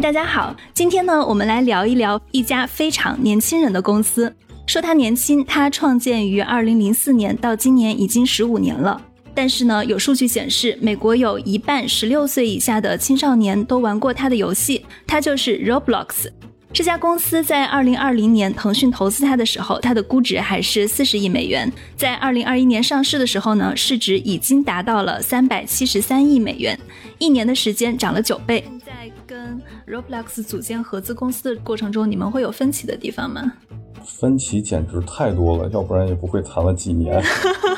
大家好，今天呢，我们来聊一聊一家非常年轻人的公司。说它年轻，它创建于二零零四年，到今年已经十五年了。但是呢，有数据显示，美国有一半十六岁以下的青少年都玩过它的游戏，它就是 Roblox。这家公司在二零二零年腾讯投资它的时候，它的估值还是四十亿美元。在二零二一年上市的时候呢，市值已经达到了三百七十三亿美元，一年的时间涨了九倍。在跟 Roblox 组建合资公司的过程中，你们会有分歧的地方吗？分歧简直太多了，要不然也不会谈了几年。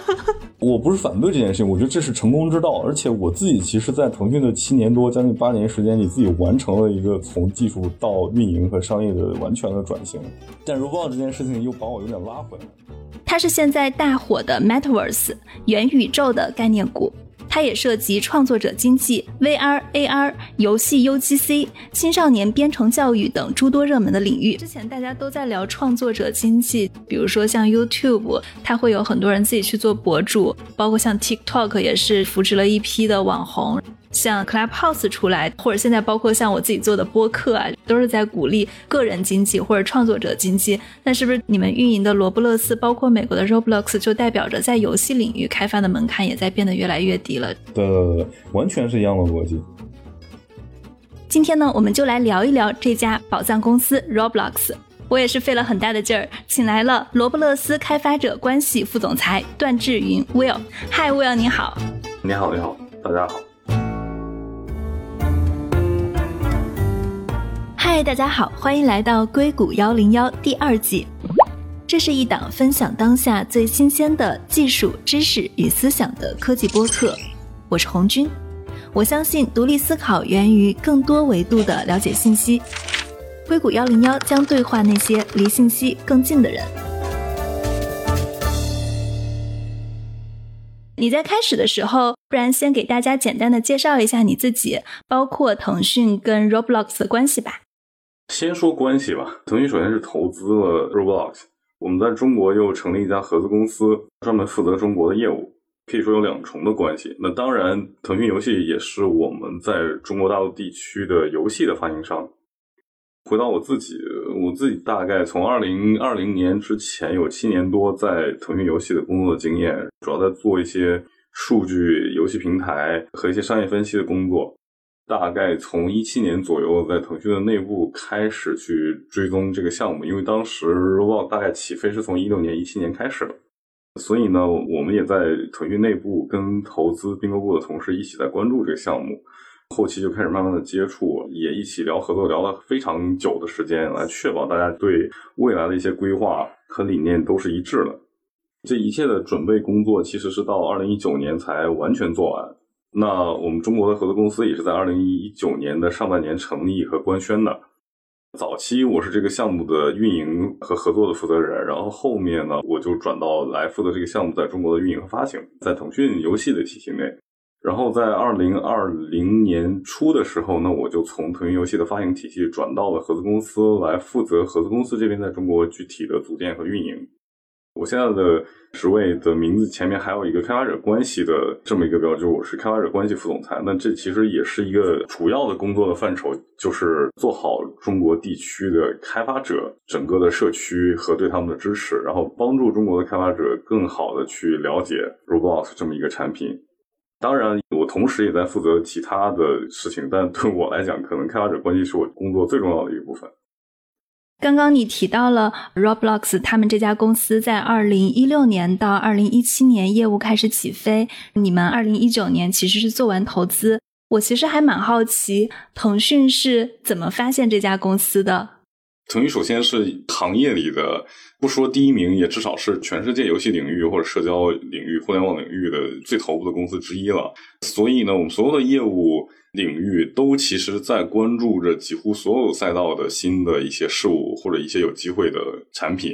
我不是反对这件事情，我觉得这是成功之道。而且我自己其实，在腾讯的七年多、将近八年时间里，自己完成了一个从技术到运营和商业的完全的转型。但 Roblox 这件事情又把我有点拉回来。它是现在大火的 Metaverse 元宇宙的概念股。它也涉及创作者经济、VR、AR、游戏 UGC、青少年编程教育等诸多热门的领域。之前大家都在聊创作者经济，比如说像 YouTube，它会有很多人自己去做博主，包括像 TikTok 也是扶持了一批的网红。像 Clubhouse 出来，或者现在包括像我自己做的播客啊，都是在鼓励个人经济或者创作者经济。那是不是你们运营的罗布勒斯，包括美国的 Roblox，就代表着在游戏领域开发的门槛也在变得越来越低了？对对对，完全是一样的逻辑。今天呢，我们就来聊一聊这家宝藏公司 Roblox。我也是费了很大的劲儿，请来了罗布勒斯开发者关系副总裁段志云 Will。嗨，Will，你好。你好，你好，大家好。嗨，大家好，欢迎来到硅谷幺零幺第二季。这是一档分享当下最新鲜的技术知识与思想的科技播客。我是红军，我相信独立思考源于更多维度的了解信息。硅谷幺零幺将对话那些离信息更近的人。你在开始的时候，不然先给大家简单的介绍一下你自己，包括腾讯跟 Roblox 的关系吧。先说关系吧，腾讯首先是投资了 Roblox，我们在中国又成立一家合资公司，专门负责中国的业务，可以说有两重的关系。那当然，腾讯游戏也是我们在中国大陆地区的游戏的发行商。回到我自己，我自己大概从二零二零年之前有七年多在腾讯游戏的工作经验，主要在做一些数据、游戏平台和一些商业分析的工作。大概从一七年左右，在腾讯的内部开始去追踪这个项目，因为当时 Roblox 大概起飞是从一六年、一七年开始的，所以呢，我们也在腾讯内部跟投资并购部的同事一起在关注这个项目，后期就开始慢慢的接触，也一起聊合作，聊了非常久的时间，来确保大家对未来的一些规划和理念都是一致的。这一切的准备工作其实是到二零一九年才完全做完。那我们中国的合资公司也是在二零一九年的上半年成立和官宣的。早期我是这个项目的运营和合作的负责人，然后后面呢，我就转到来负责这个项目在中国的运营和发行，在腾讯游戏的体系内。然后在二零二零年初的时候，那我就从腾讯游戏的发行体系转到了合资公司来负责合资公司这边在中国具体的组建和运营。我现在的职位的名字前面还有一个开发者关系的这么一个标志，我是开发者关系副总裁。那这其实也是一个主要的工作的范畴，就是做好中国地区的开发者整个的社区和对他们的支持，然后帮助中国的开发者更好的去了解 Roblox 这么一个产品。当然，我同时也在负责其他的事情，但对我来讲，可能开发者关系是我工作最重要的一部分。刚刚你提到了 Roblox，他们这家公司在二零一六年到二零一七年业务开始起飞，你们二零一九年其实是做完投资。我其实还蛮好奇，腾讯是怎么发现这家公司的？腾讯首先是行业里的，不说第一名，也至少是全世界游戏领域或者社交领域、互联网领域的最头部的公司之一了。所以呢，我们所有的业务。领域都其实在关注着几乎所有赛道的新的一些事物或者一些有机会的产品，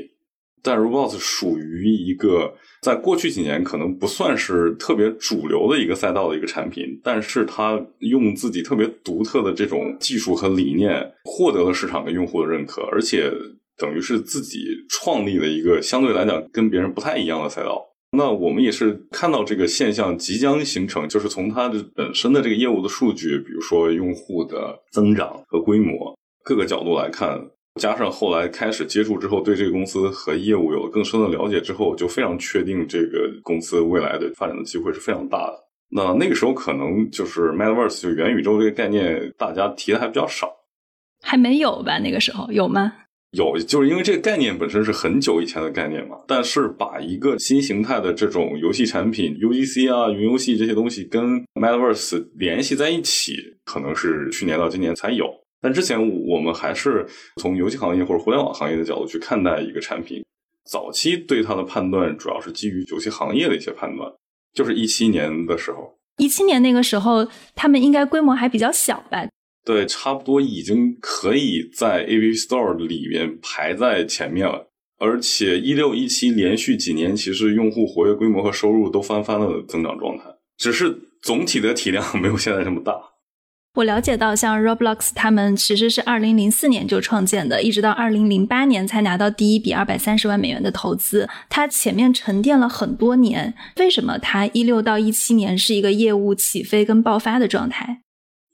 但 Roblox 属于一个在过去几年可能不算是特别主流的一个赛道的一个产品，但是它用自己特别独特的这种技术和理念获得了市场跟用户的认可，而且等于是自己创立了一个相对来讲跟别人不太一样的赛道。那我们也是看到这个现象即将形成，就是从它的本身的这个业务的数据，比如说用户的增长和规模各个角度来看，加上后来开始接触之后，对这个公司和业务有了更深的了解之后，就非常确定这个公司未来的发展的机会是非常大的。那那个时候可能就是 Metaverse 就元宇宙这个概念，大家提的还比较少，还没有吧？那个时候有吗？有，就是因为这个概念本身是很久以前的概念嘛。但是把一个新形态的这种游戏产品，UGC 啊、云游戏这些东西跟 Metaverse 联系在一起，可能是去年到今年才有。但之前我们还是从游戏行业或者互联网行业的角度去看待一个产品。早期对它的判断主要是基于游戏行业的一些判断，就是一七年的时候。一七年那个时候，他们应该规模还比较小吧？对，差不多已经可以在 App Store 里面排在前面了，而且一六一七连续几年，其实用户活跃规模和收入都翻番了增长状态，只是总体的体量 没有现在这么大。我了解到，像 Roblox 他们其实是二零零四年就创建的，一直到二零零八年才拿到第一笔二百三十万美元的投资，它前面沉淀了很多年。为什么它一六到一七年是一个业务起飞跟爆发的状态？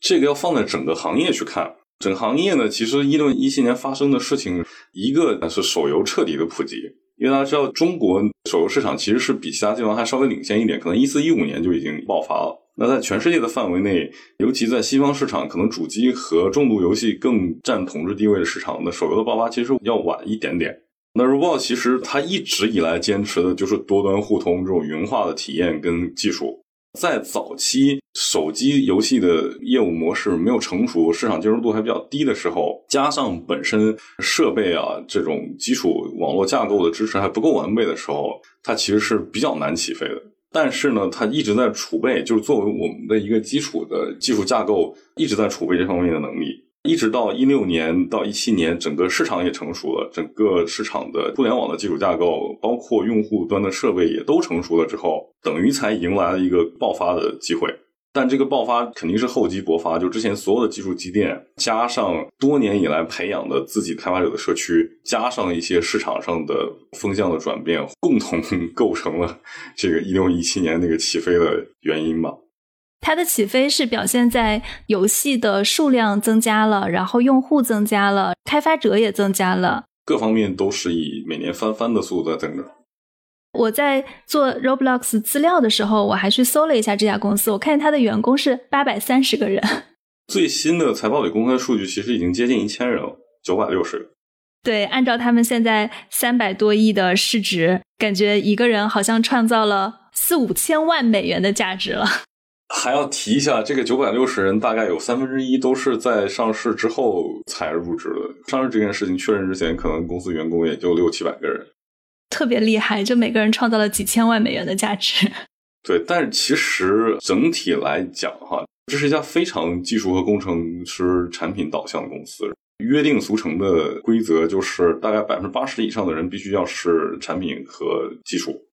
这个要放在整个行业去看，整行业呢，其实一六一七年发生的事情，一个是手游彻底的普及，因为大家知道中国手游市场其实是比其他地方还稍微领先一点，可能一四一五年就已经爆发了。那在全世界的范围内，尤其在西方市场，可能主机和重度游戏更占统治地位的市场，那手游的爆发其实要晚一点点。那 ROBO 其实它一直以来坚持的就是多端互通这种云化的体验跟技术。在早期手机游戏的业务模式没有成熟、市场接受度还比较低的时候，加上本身设备啊这种基础网络架构的支持还不够完备的时候，它其实是比较难起飞的。但是呢，它一直在储备，就是作为我们的一个基础的技术架构，一直在储备这方面的能力。一直到一六年到一七年，整个市场也成熟了，整个市场的互联网的基础架构，包括用户端的设备也都成熟了之后，等于才迎来了一个爆发的机会。但这个爆发肯定是厚积薄发，就之前所有的技术积淀，加上多年以来培养的自己开发者的社区，加上一些市场上的风向的转变，共同 构成了这个一六一七年那个起飞的原因吧。它的起飞是表现在游戏的数量增加了，然后用户增加了，开发者也增加了，各方面都是以每年翻番的速度在增长。我在做 Roblox 资料的时候，我还去搜了一下这家公司，我看见它的员工是八百三十个人。最新的财报里公开数据其实已经接近一千人了，九百六十个。对，按照他们现在三百多亿的市值，感觉一个人好像创造了四五千万美元的价值了。还要提一下，这个九百六十人大概有三分之一都是在上市之后才入职的。上市这件事情确认之前，可能公司员工也就六七百个人，特别厉害，就每个人创造了几千万美元的价值。对，但是其实整体来讲，哈，这是一家非常技术和工程师产品导向的公司。约定俗成的规则就是，大概百分之八十以上的人必须要是产品和技术，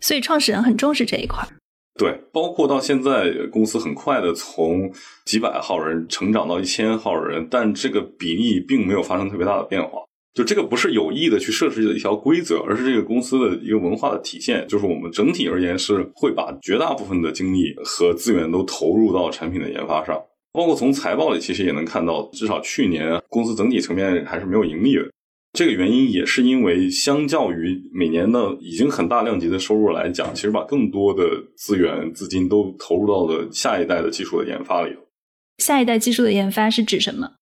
所以创始人很重视这一块。对，包括到现在，公司很快的从几百号人成长到一千号人，但这个比例并没有发生特别大的变化。就这个不是有意的去设置的一条规则，而是这个公司的一个文化的体现。就是我们整体而言是会把绝大部分的精力和资源都投入到产品的研发上。包括从财报里其实也能看到，至少去年公司整体层面还是没有盈利的。这个原因也是因为，相较于每年的已经很大量级的收入来讲，其实把更多的资源资金都投入到了下一代的技术的研发里头。下一代技术的研发是指什么？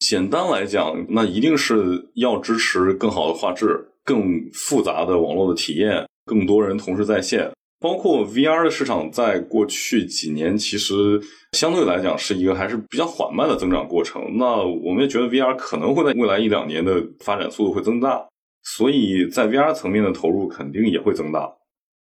简单来讲，那一定是要支持更好的画质、更复杂的网络的体验、更多人同时在线。包括 VR 的市场，在过去几年其实相对来讲是一个还是比较缓慢的增长过程。那我们也觉得 VR 可能会在未来一两年的发展速度会增大，所以在 VR 层面的投入肯定也会增大。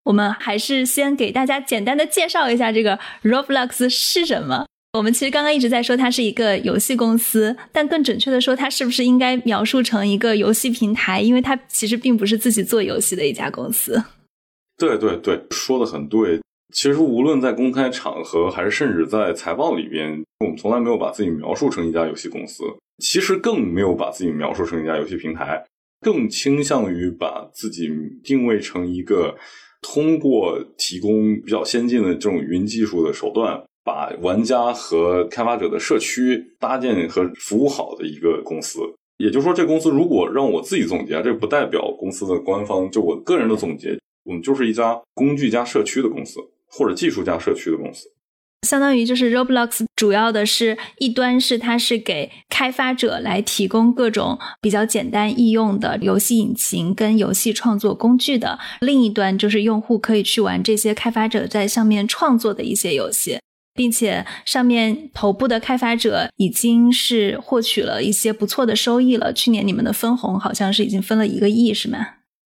我们还是先给大家简单的介绍一下这个 Roblox 是什么。我们其实刚刚一直在说它是一个游戏公司，但更准确的说，它是不是应该描述成一个游戏平台？因为它其实并不是自己做游戏的一家公司。对对对，说的很对。其实无论在公开场合，还是甚至在财报里边，我们从来没有把自己描述成一家游戏公司。其实更没有把自己描述成一家游戏平台，更倾向于把自己定位成一个通过提供比较先进的这种云技术的手段，把玩家和开发者的社区搭建和服务好的一个公司。也就是说，这公司如果让我自己总结，这不代表公司的官方，就我个人的总结，我们就是一家工具加社区的公司，或者技术加社区的公司。相当于就是 Roblox 主要的是一端是它是给开发者来提供各种比较简单易用的游戏引擎跟游戏创作工具的，另一端就是用户可以去玩这些开发者在上面创作的一些游戏，并且上面头部的开发者已经是获取了一些不错的收益了。去年你们的分红好像是已经分了一个亿，是吗？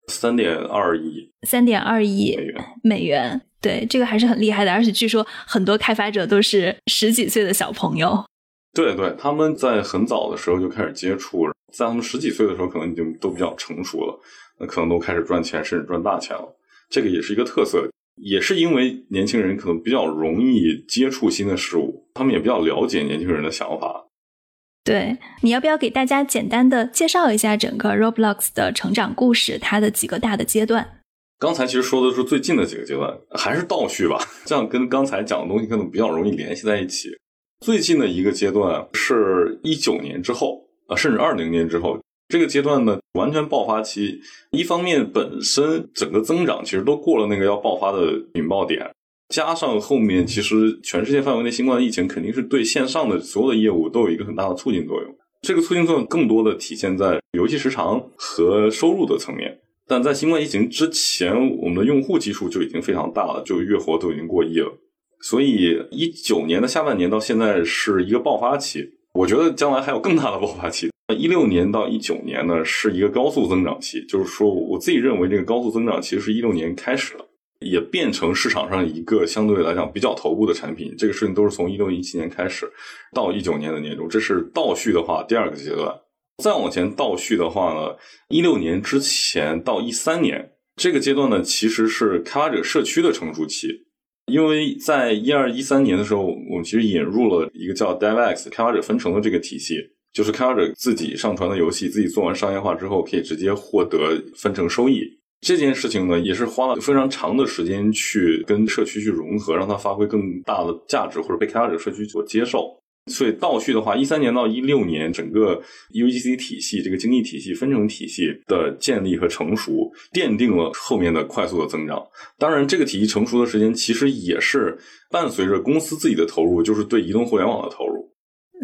三点二亿，三点二亿美元。美元。对，这个还是很厉害的，而且据说很多开发者都是十几岁的小朋友。对对，他们在很早的时候就开始接触，在他们十几岁的时候，可能已经都比较成熟了，那可能都开始赚钱，甚至赚大钱了。这个也是一个特色，也是因为年轻人可能比较容易接触新的事物，他们也比较了解年轻人的想法。对，你要不要给大家简单的介绍一下整个 Roblox 的成长故事，它的几个大的阶段？刚才其实说的是最近的几个阶段，还是倒叙吧，这样跟刚才讲的东西可能比较容易联系在一起。最近的一个阶段是一九年之后，啊，甚至二零年之后，这个阶段呢完全爆发期。一方面本身整个增长其实都过了那个要爆发的引爆点，加上后面其实全世界范围内新冠疫情肯定是对线上的所有的业务都有一个很大的促进作用。这个促进作用更多的体现在游戏时长和收入的层面。但在新冠疫情之前，我们的用户基数就已经非常大了，就月活都已经过亿了。所以一九年的下半年到现在是一个爆发期，我觉得将来还有更大的爆发期。一六年到一九年呢是一个高速增长期，就是说我自己认为这个高速增长其实是一六年开始的，也变成市场上一个相对来讲比较头部的产品。这个事情都是从一六一七年开始到一九年的年中，这是倒叙的话第二个阶段。再往前倒叙的话呢，一六年之前到一三年这个阶段呢，其实是开发者社区的成熟期。因为在一二一三年的时候，我们其实引入了一个叫 DevX 开发者分成的这个体系，就是开发者自己上传的游戏，自己做完商业化之后，可以直接获得分成收益。这件事情呢，也是花了非常长的时间去跟社区去融合，让它发挥更大的价值，或者被开发者社区所接受。所以倒叙的话，一三年到一六年，整个 UGC 体系这个经济体系分成体系的建立和成熟，奠定了后面的快速的增长。当然，这个体系成熟的时间，其实也是伴随着公司自己的投入，就是对移动互联网的投入。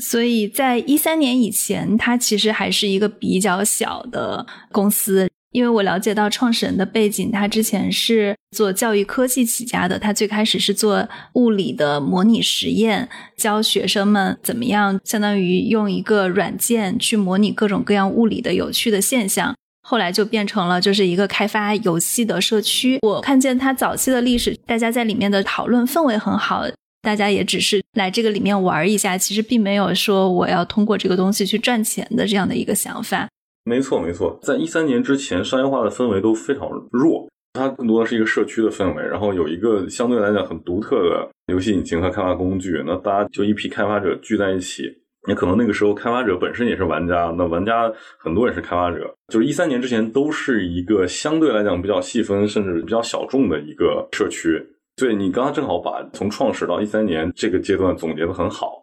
所以在一三年以前，它其实还是一个比较小的公司。因为我了解到创始人的背景，他之前是做教育科技起家的。他最开始是做物理的模拟实验，教学生们怎么样，相当于用一个软件去模拟各种各样物理的有趣的现象。后来就变成了就是一个开发游戏的社区。我看见他早期的历史，大家在里面的讨论氛围很好，大家也只是来这个里面玩一下，其实并没有说我要通过这个东西去赚钱的这样的一个想法。没错，没错，在一三年之前，商业化的氛围都非常弱，它更多的是一个社区的氛围，然后有一个相对来讲很独特的游戏引擎和开发工具，那大家就一批开发者聚在一起，也可能那个时候开发者本身也是玩家，那玩家很多也是开发者，就是一三年之前都是一个相对来讲比较细分甚至比较小众的一个社区。对你刚刚正好把从创始到一三年这个阶段总结的很好。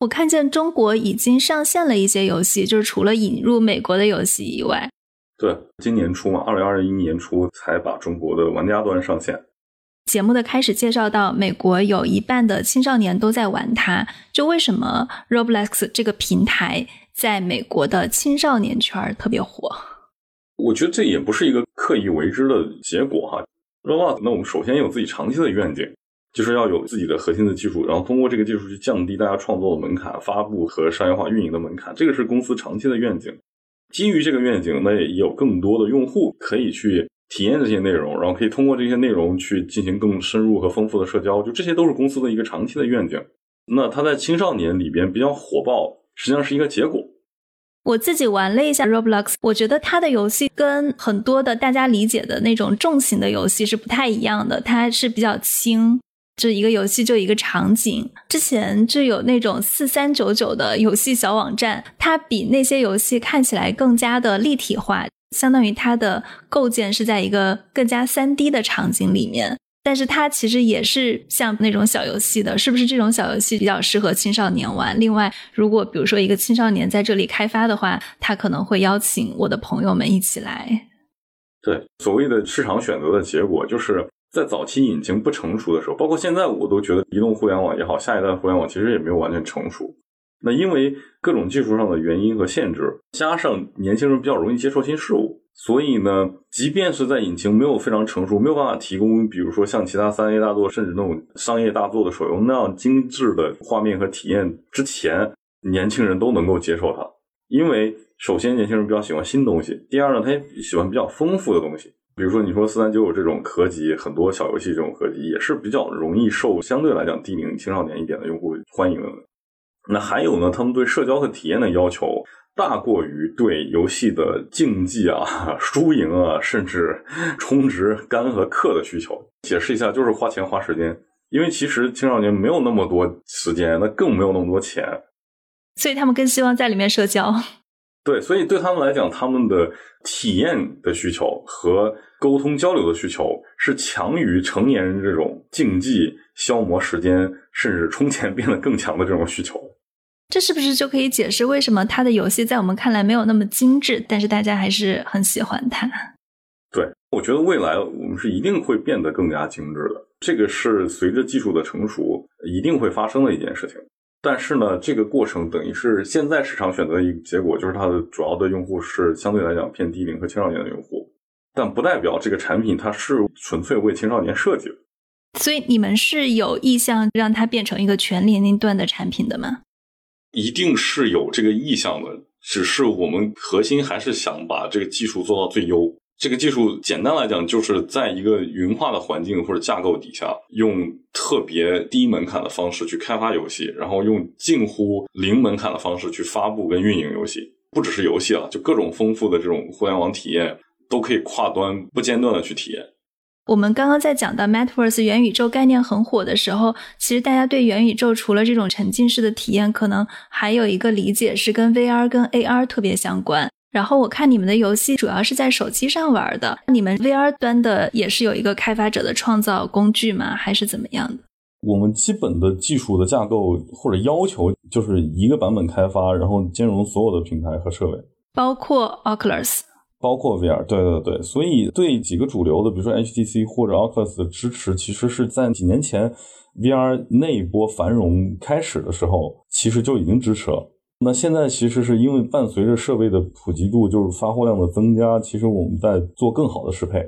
我看见中国已经上线了一些游戏，就是除了引入美国的游戏以外，对，今年初嘛，二零二一年初才把中国的玩家端上线。节目的开始介绍到，美国有一半的青少年都在玩它，就为什么 Roblox 这个平台在美国的青少年圈特别火？我觉得这也不是一个刻意为之的结果哈。Roblox，那我们首先有自己长期的愿景。就是要有自己的核心的技术，然后通过这个技术去降低大家创作的门槛、发布和商业化运营的门槛，这个是公司长期的愿景。基于这个愿景，那也有更多的用户可以去体验这些内容，然后可以通过这些内容去进行更深入和丰富的社交，就这些都是公司的一个长期的愿景。那它在青少年里边比较火爆，实际上是一个结果。我自己玩了一下 Roblox，我觉得它的游戏跟很多的大家理解的那种重型的游戏是不太一样的，它是比较轻。就一个游戏就一个场景，之前就有那种四三九九的游戏小网站，它比那些游戏看起来更加的立体化。相当于它的构建是在一个更加三 D 的场景里面，但是它其实也是像那种小游戏的，是不是？这种小游戏比较适合青少年玩。另外，如果比如说一个青少年在这里开发的话，他可能会邀请我的朋友们一起来。对，所谓的市场选择的结果，就是在早期引擎不成熟的时候，包括现在，我都觉得移动互联网也好，下一代互联网其实也没有完全成熟。那因为各种技术上的原因和限制，加上年轻人比较容易接受新事物，所以呢，即便是在引擎没有非常成熟，没有办法提供，比如说像其他三 A 大作甚至那种商业大作的手游那样精致的画面和体验之前，年轻人都能够接受它。因为首先年轻人比较喜欢新东西，第二呢，他也喜欢比较丰富的东西。比如说你说四三九九这种合集，很多小游戏这种合集也是比较容易受相对来讲低龄青少年一点的用户欢迎的。那还有呢？他们对社交和体验的要求大过于对游戏的竞技啊、输赢啊，甚至充值肝和氪的需求。解释一下，就是花钱花时间。因为其实青少年没有那么多时间，那更没有那么多钱，所以他们更希望在里面社交。对，所以对他们来讲，他们的体验的需求和沟通交流的需求是强于成年人这种竞技消磨时间，甚至充钱变得更强的这种需求。这是不是就可以解释为什么他的游戏在我们看来没有那么精致，但是大家还是很喜欢它？对，我觉得未来我们是一定会变得更加精致的，这个是随着技术的成熟一定会发生的一件事情。但是呢，这个过程等于是现在市场选择的一个结果，就是它的主要的用户是相对来讲偏低龄和青少年的用户，但不代表这个产品它是纯粹为青少年设计的。所以你们是有意向让它变成一个全年龄段的产品的吗？一定是有这个意向的，只是我们核心还是想把这个技术做到最优。这个技术简单来讲，就是在一个云化的环境或者架构底下，用特别低门槛的方式去开发游戏，然后用近乎零门槛的方式去发布跟运营游戏。不只是游戏了，就各种丰富的这种互联网体验都可以跨端不间断的去体验。我们刚刚在讲到 Metaverse 元宇宙概念很火的时候，其实大家对元宇宙除了这种沉浸式的体验，可能还有一个理解是跟 VR 跟 AR 特别相关。然后我看你们的游戏主要是在手机上玩的，你们 VR 端的也是有一个开发者的创造工具吗？还是怎么样的？我们基本的技术的架构或者要求就是一个版本开发，然后兼容所有的平台和设备，包括 Oculus，包括 VR。对对对，所以对几个主流的，比如说 HTC 或者 Oculus 的支持，其实是在几年前 VR 那一波繁荣开始的时候，其实就已经支持了。那现在其实是因为伴随着设备的普及度，就是发货量的增加，其实我们在做更好的适配。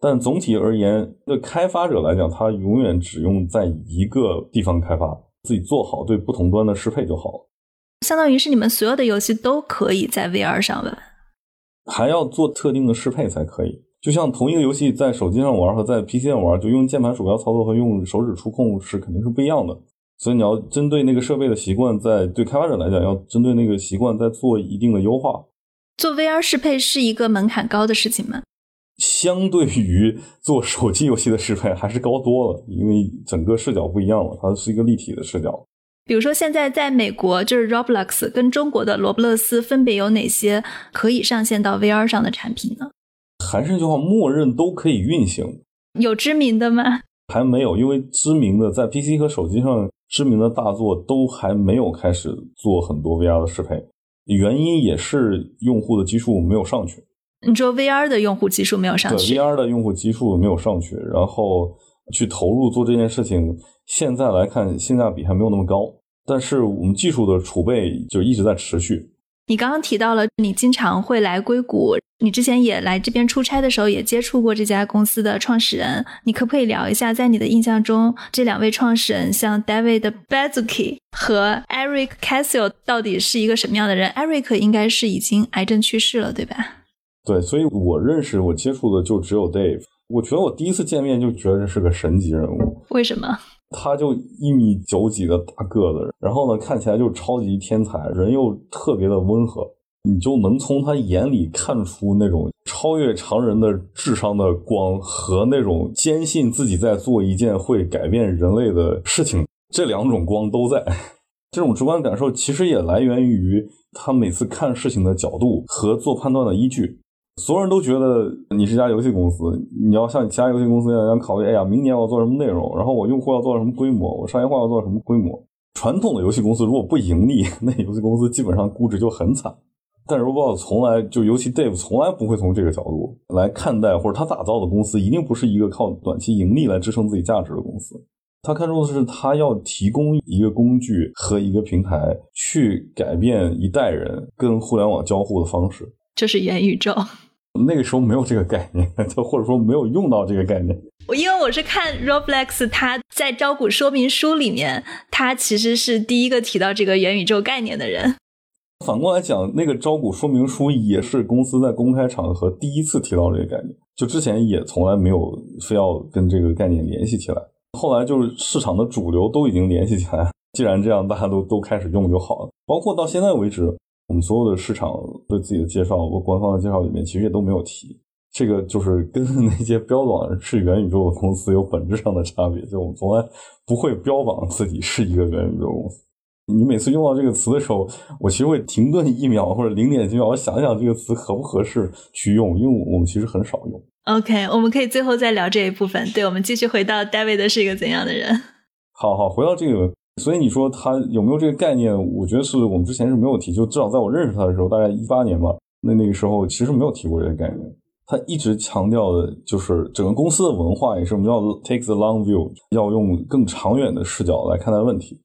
但总体而言，对开发者来讲，他永远只用在一个地方开发，自己做好对不同端的适配就好了。相当于是你们所有的游戏都可以在 VR 上玩，还要做特定的适配才可以。就像同一个游戏在手机上玩和在 PC 上玩，就用键盘鼠标操作和用手指触控是肯定是不一样的。所以你要针对那个设备的习惯，在对开发者来讲，要针对那个习惯再做一定的优化。做 VR 适配是一个门槛高的事情吗？相对于做手机游戏的适配，还是高多了，因为整个视角不一样了，它是一个立体的视角。比如说，现在在美国，就是 Roblox 跟中国的罗布勒斯分别有哪些可以上线到 VR 上的产品呢？还是那句话，默认都可以运行。有知名的吗？还没有，因为知名的在 PC 和手机上。知名的大作都还没有开始做很多 VR 的适配，原因也是用户的基数没有上去。你说 VR 的用户基数没有上去对？VR 的用户基数没有上去，然后去投入做这件事情，现在来看性价比还没有那么高。但是我们技术的储备就一直在持续。你刚刚提到了，你经常会来硅谷，你之前也来这边出差的时候，也接触过这家公司的创始人。你可不可以聊一下，在你的印象中，这两位创始人，像 David Baszucki 和 Eric Cassio，到底是一个什么样的人？Eric 应该是已经癌症去世了，对吧？对，所以我认识、我接触的就只有 Dave。我觉得我第一次见面就觉得这是个神级人物。为什么？他就一米九几的大个子，然后呢，看起来就超级天才，人又特别的温和，你就能从他眼里看出那种超越常人的智商的光和那种坚信自己在做一件会改变人类的事情，这两种光都在。这种直观感受其实也来源于他每次看事情的角度和做判断的依据。所有人都觉得你是家游戏公司，你要像其他游戏公司一样考虑，哎呀，明年我要做什么内容，然后我用户要做什么规模，我商业化要做什么规模。传统的游戏公司如果不盈利，那游戏公司基本上估值就很惨。但 Robo 从来就，尤其 Dave 从来不会从这个角度来看待，或者他打造的公司一定不是一个靠短期盈利来支撑自己价值的公司。他看重的是他要提供一个工具和一个平台，去改变一代人跟互联网交互的方式，这是元宇宙。那个时候没有这个概念，就或者说没有用到这个概念。我因为我是看 Roblox，他在招股说明书里面，他其实是第一个提到这个元宇宙概念的人。反过来讲，那个招股说明书也是公司在公开场合第一次提到这个概念，就之前也从来没有非要跟这个概念联系起来。后来就是市场的主流都已经联系起来，既然这样，大家都都开始用就好了。包括到现在为止，我们所有的市场对自己的介绍，或官方的介绍里面，其实也都没有提这个，就是跟 那些标榜是元宇宙的公司有本质上的差别。就我们从来不会标榜自己是一个元宇宙公司。你每次用到这个词的时候，我其实会停顿一秒或者零点几秒，我想想这个词合不合适去用，因为我们其实很少用。OK，我们可以最后再聊这一部分。对，我们继续回到 David 是一个怎样的人？好好回到这个，所以你说他有没有这个概念？我觉得是我们之前是没有提，就至少在我认识他的时候，大概一八年吧，那那个时候其实没有提过这个概念。他一直强调的就是整个公司的文化也是我们要 take the long view，要用更长远的视角来看待问题。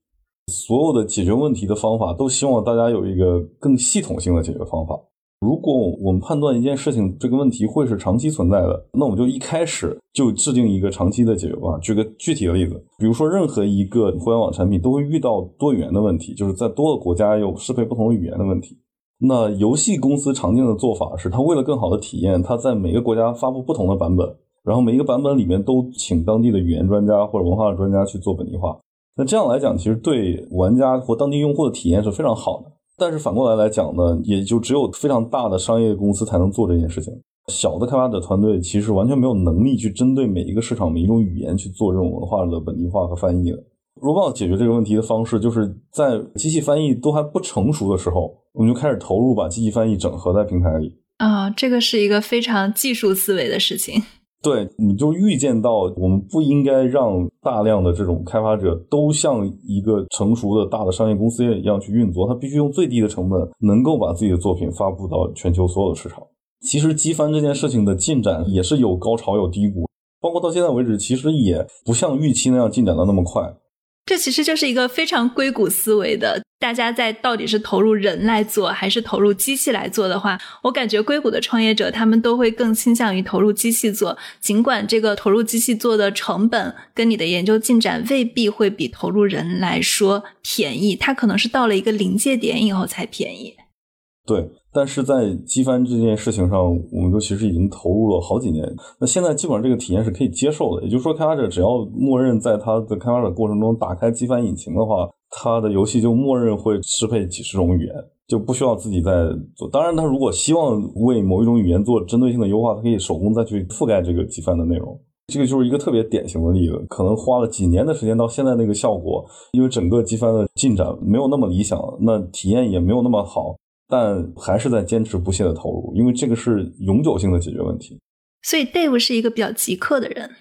所有的解决问题的方法都希望大家有一个更系统性的解决方法。如果我们判断一件事情这个问题会是长期存在的，那我们就一开始就制定一个长期的解决方案。举个具体的例子，比如说任何一个互联网产品都会遇到多语言的问题，就是在多个国家有适配不同语言的问题。那游戏公司常见的做法是，它为了更好的体验，它在每个国家发布不同的版本，然后每一个版本里面都请当地的语言专家或者文化专家去做本地化。那这样来讲，其实对玩家或当地用户的体验是非常好的。但是反过来来讲呢，也就只有非常大的商业公司才能做这件事情。小的开发者团队其实完全没有能力去针对每一个市场、每一种语言去做这种文化的本地化和翻译的。robo 解决这个问题的方式，就是在机器翻译都还不成熟的时候，我们就开始投入把机器翻译整合在平台里。啊，这个是一个非常技术思维的事情。对，你就预见到我们不应该让大量的这种开发者都像一个成熟的大的商业公司一样去运作，他必须用最低的成本能够把自己的作品发布到全球所有的市场。其实机翻这件事情的进展也是有高潮有低谷，包括到现在为止，其实也不像预期那样进展的那么快。这其实就是一个非常硅谷思维的。大家在到底是投入人来做，还是投入机器来做的话，我感觉硅谷的创业者他们都会更倾向于投入机器做。尽管这个投入机器做的成本跟你的研究进展未必会比投入人来说便宜，它可能是到了一个临界点以后才便宜。对，但是在机翻这件事情上，我们就其实已经投入了好几年。那现在基本上这个体验是可以接受的，也就是说，开发者只要默认在他的开发者过程中打开机翻引擎的话。他的游戏就默认会适配几十种语言，就不需要自己再做。当然，他如果希望为某一种语言做针对性的优化，他可以手工再去覆盖这个机翻的内容。这个就是一个特别典型的例子，可能花了几年的时间到现在那个效果，因为整个机翻的进展没有那么理想，那体验也没有那么好，但还是在坚持不懈的投入，因为这个是永久性的解决问题。所以，Dave 是一个比较极客的人。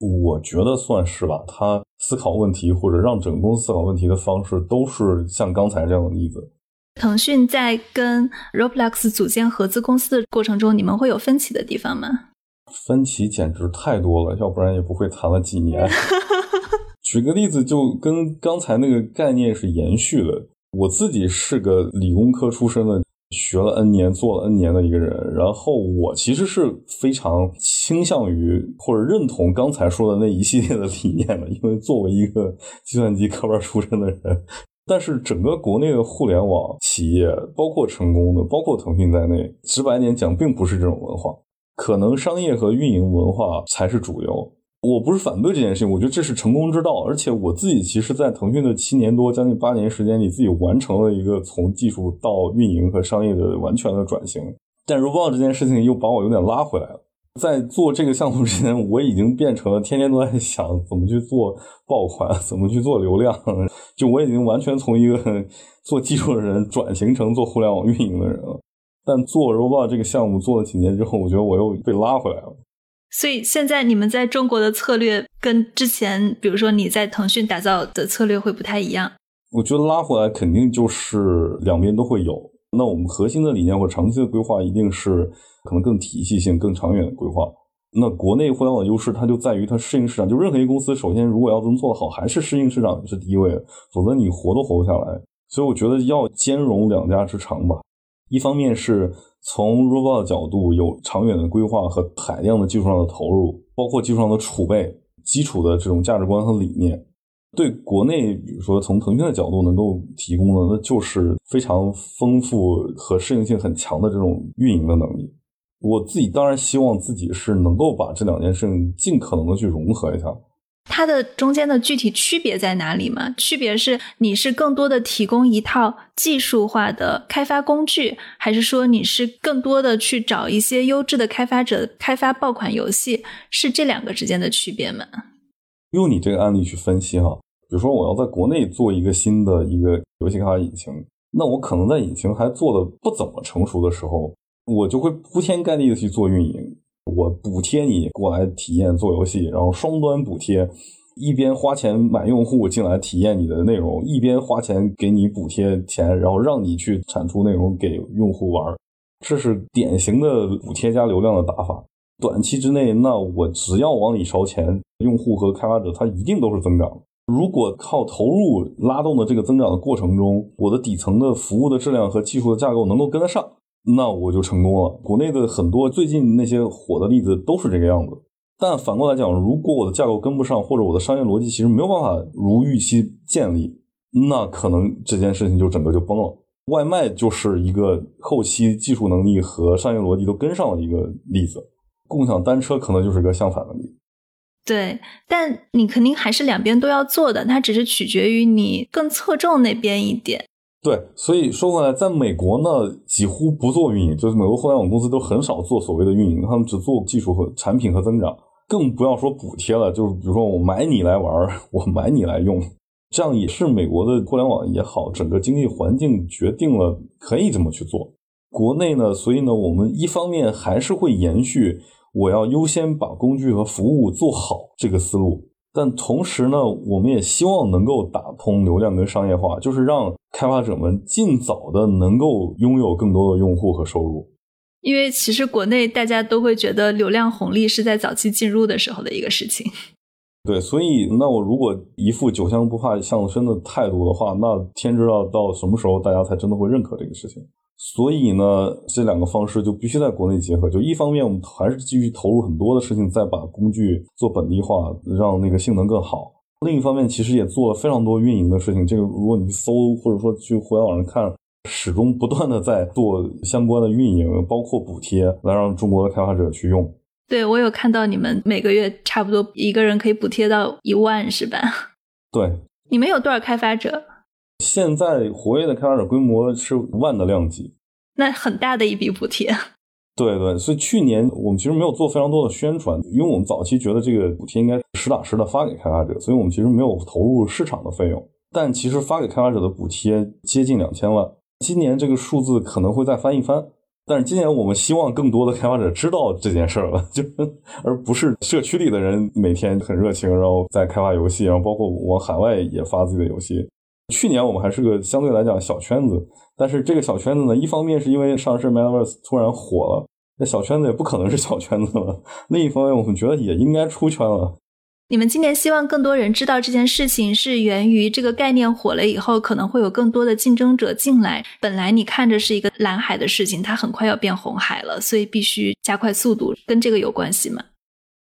我觉得算是吧，他思考问题或者让整个公司思考问题的方式，都是像刚才这样的例子。腾讯在跟 Roblox 组建合资公司的过程中，你们会有分歧的地方吗？分歧简直太多了，要不然也不会谈了几年。举个例子，就跟刚才那个概念是延续的。我自己是个理工科出身的。学了 N 年，做了 N 年的一个人，然后我其实是非常倾向于或者认同刚才说的那一系列的理念的，因为作为一个计算机科班出身的人，但是整个国内的互联网企业，包括成功的，包括腾讯在内，直白点讲，并不是这种文化，可能商业和运营文化才是主流。我不是反对这件事情，我觉得这是成功之道。而且我自己其实，在腾讯的七年多、将近八年时间里，自己完成了一个从技术到运营和商业的完全的转型。但 Roblox 这件事情又把我有点拉回来了。在做这个项目之前，我已经变成了天天都在想怎么去做爆款，怎么去做流量。就我已经完全从一个做技术的人转型成做互联网运营的人了。但做 Robot 这个项目做了几年之后，我觉得我又被拉回来了。所以现在你们在中国的策略跟之前，比如说你在腾讯打造的策略会不太一样。我觉得拉回来肯定就是两边都会有。那我们核心的理念或长期的规划一定是可能更体系性、更长远的规划。那国内互联网优势它就在于它适应市场。就任何一个公司，首先如果要能做得好，还是适应市场是第一位的，否则你活都活不下来。所以我觉得要兼容两家之长吧。一方面是从 Robot 的角度有长远的规划和海量的技术上的投入，包括技术上的储备、基础的这种价值观和理念。对国内，比如说从腾讯的角度能够提供的，那就是非常丰富和适应性很强的这种运营的能力。我自己当然希望自己是能够把这两件事情尽可能的去融合一下。它的中间的具体区别在哪里吗？区别是你是更多的提供一套技术化的开发工具，还是说你是更多的去找一些优质的开发者开发爆款游戏？是这两个之间的区别吗？用你这个案例去分析哈，比如说我要在国内做一个新的一个游戏开发引擎，那我可能在引擎还做的不怎么成熟的时候，我就会铺天盖地的去做运营。我补贴你过来体验做游戏，然后双端补贴，一边花钱买用户进来体验你的内容，一边花钱给你补贴钱，然后让你去产出内容给用户玩。这是典型的补贴加流量的打法。短期之内，那我只要往里烧钱，用户和开发者他一定都是增长。如果靠投入拉动的这个增长的过程中，我的底层的服务的质量和技术的架构能够跟得上。那我就成功了。国内的很多最近那些火的例子都是这个样子。但反过来讲，如果我的架构跟不上，或者我的商业逻辑其实没有办法如预期建立，那可能这件事情就整个就崩了。外卖就是一个后期技术能力和商业逻辑都跟上的一个例子。共享单车可能就是一个相反的例子。对，但你肯定还是两边都要做的，它只是取决于你更侧重那边一点。对，所以说回来，在美国呢，几乎不做运营，就是美国互联网公司都很少做所谓的运营，他们只做技术和产品和增长，更不要说补贴了。就是比如说，我买你来玩，我买你来用，这样也是美国的互联网也好，整个经济环境决定了可以这么去做。国内呢，所以呢，我们一方面还是会延续我要优先把工具和服务做好这个思路。但同时呢，我们也希望能够打通流量跟商业化，就是让开发者们尽早的能够拥有更多的用户和收入。因为其实国内大家都会觉得流量红利是在早期进入的时候的一个事情。对，所以那我如果一副酒香不怕巷子深的态度的话，那天知道到什么时候大家才真的会认可这个事情。所以呢，这两个方式就必须在国内结合。就一方面，我们还是继续投入很多的事情，再把工具做本地化，让那个性能更好。另一方面，其实也做了非常多运营的事情。这个如果你搜或者说去互联网上看，始终不断的在做相关的运营，包括补贴，来让中国的开发者去用。对，我有看到你们每个月差不多一个人可以补贴到一万，是吧？对。你们有多少开发者？现在活跃的开发者规模是万的量级，那很大的一笔补贴。对对，所以去年我们其实没有做非常多的宣传，因为我们早期觉得这个补贴应该实打实的发给开发者，所以我们其实没有投入市场的费用。但其实发给开发者的补贴接近两千万，今年这个数字可能会再翻一番。但是今年我们希望更多的开发者知道这件事儿了，就而不是社区里的人每天很热情，然后在开发游戏，然后包括往海外也发自己的游戏。去年我们还是个相对来讲小圈子，但是这个小圈子呢，一方面是因为上市 Metaverse 突然火了，那小圈子也不可能是小圈子了；另一方面，我们觉得也应该出圈了。你们今年希望更多人知道这件事情，是源于这个概念火了以后，可能会有更多的竞争者进来。本来你看着是一个蓝海的事情，它很快要变红海了，所以必须加快速度，跟这个有关系吗？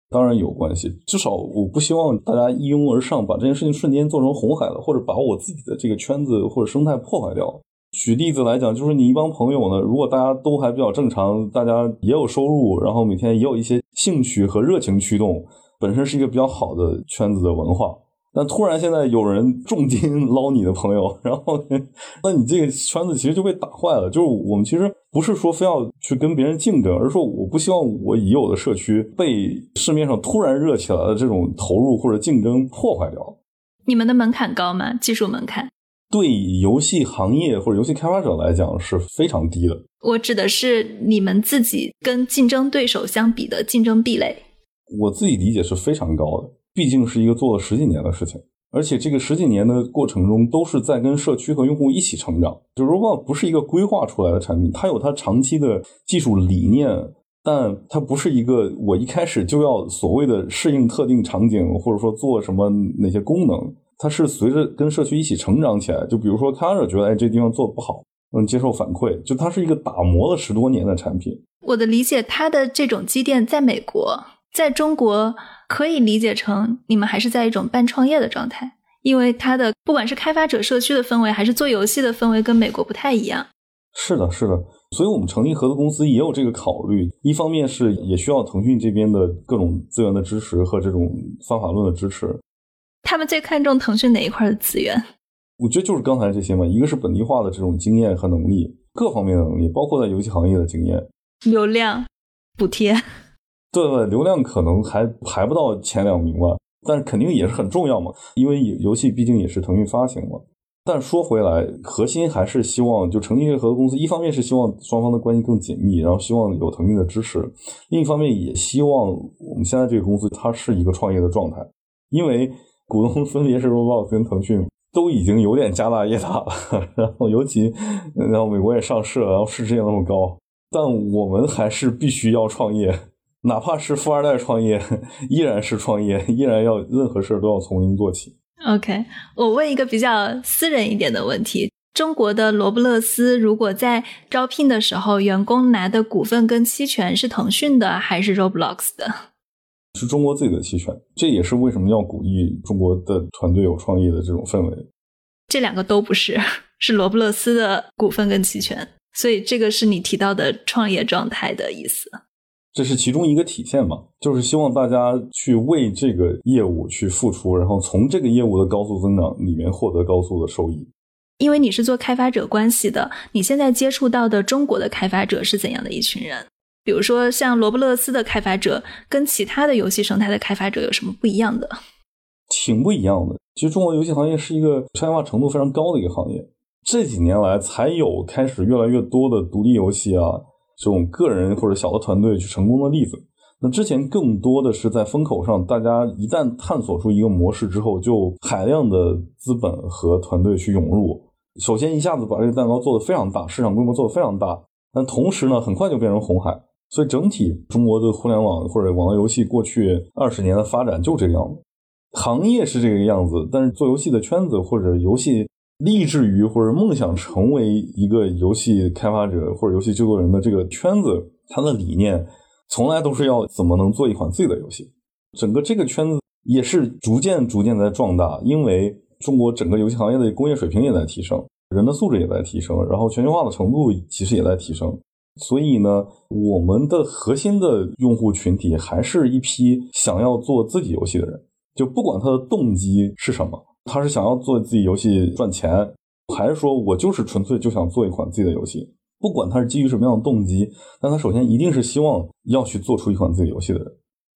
当然有关系，至少我不希望大家一拥而上，把这件事情瞬间做成红海了，或者把我自己的这个圈子或者生态破坏掉。举例子来讲，就是你一帮朋友呢，如果大家都还比较正常，大家也有收入，然后每天也有一些兴趣和热情驱动，本身是一个比较好的圈子的文化。但突然现在有人重金捞你的朋友，然后 那你这个圈子其实就被打坏了。就是我们其实不是说非要去跟别人竞争，而是说我不希望我已有的社区被市面上突然热起来的这种投入或者竞争破坏掉。你们的门槛高吗？技术门槛？对游戏行业或者游戏开发者来讲是非常低的。我指的是你们自己跟竞争对手相比的竞争壁垒。我自己理解是非常高的，毕竟是一个做了十几年的事情，而且这个十几年的过程中都是在跟社区和用户一起成长。就 Robo 不是一个规划出来的产品，它有它长期的技术理念，但它不是一个我一开始就要所谓的适应特定场景，或者说做什么哪些功能。它是随着跟社区一起成长起来，就比如说开发者觉得哎这地方做的不好，嗯，接受反馈，就它是一个打磨了十多年的产品。我的理解，它的这种积淀在美国，在中国可以理解成你们还是在一种半创业的状态，因为它的不管是开发者社区的氛围，还是做游戏的氛围，跟美国不太一样。是的，是的，所以我们成立合作公司也有这个考虑，一方面是也需要腾讯这边的各种资源的支持和这种方法论的支持。他们最看重腾讯哪一块的资源？我觉得就是刚才这些嘛，一个是本地化的这种经验和能力，各方面的能力，包括在游戏行业的经验、流量、补贴。对对，流量可能还排不到前两名吧，但肯定也是很重要嘛，因为游戏毕竟也是腾讯发行嘛。但说回来，核心还是希望就成立一个合作公司，一方面是希望双方的关系更紧密，然后希望有腾讯的支持；另一方面也希望我们现在这个公司它是一个创业的状态，因为。股东分别是 Roblox 跟腾讯，都已经有点家大业大了。然后尤其，然后美国也上市了，然后市值也那么高，但我们还是必须要创业，哪怕是富二代创业，依然是创业，依然要任何事都要从零做起。OK，我问一个比较私人一点的问题：中国的罗布勒斯如果在招聘的时候，员工拿的股份跟期权是腾讯的还是 Roblox 的？是中国自己的期权，这也是为什么要鼓励中国的团队有创业的这种氛围。这两个都不是，是罗布勒斯的股份跟期权，所以这个是你提到的创业状态的意思。这是其中一个体现嘛？就是希望大家去为这个业务去付出，然后从这个业务的高速增长里面获得高速的收益。因为你是做开发者关系的，你现在接触到的中国的开发者是怎样的一群人？比如说，像罗布勒斯的开发者跟其他的游戏生态的开发者有什么不一样的？挺不一样的。其实中国游戏行业是一个商业化程度非常高的一个行业，这几年来才有开始越来越多的独立游戏啊，这种个人或者小的团队去成功的例子。那之前更多的是在风口上，大家一旦探索出一个模式之后，就海量的资本和团队去涌入，首先一下子把这个蛋糕做得非常大，市场规模做得非常大，但同时呢，很快就变成红海。所以整体中国的互联网或者网络游戏过去二十年的发展就这个样子，行业是这个样子，但是做游戏的圈子或者游戏立志于或者梦想成为一个游戏开发者或者游戏制作人的这个圈子，它的理念从来都是要怎么能做一款自己的游戏。整个这个圈子也是逐渐逐渐在壮大，因为中国整个游戏行业的工业水平也在提升，人的素质也在提升，然后全球化的程度其实也在提升。所以呢，我们的核心的用户群体还是一批想要做自己游戏的人，就不管他的动机是什么，他是想要做自己游戏赚钱，还是说我就是纯粹就想做一款自己的游戏，不管他是基于什么样的动机，但他首先一定是希望要去做出一款自己游戏的人。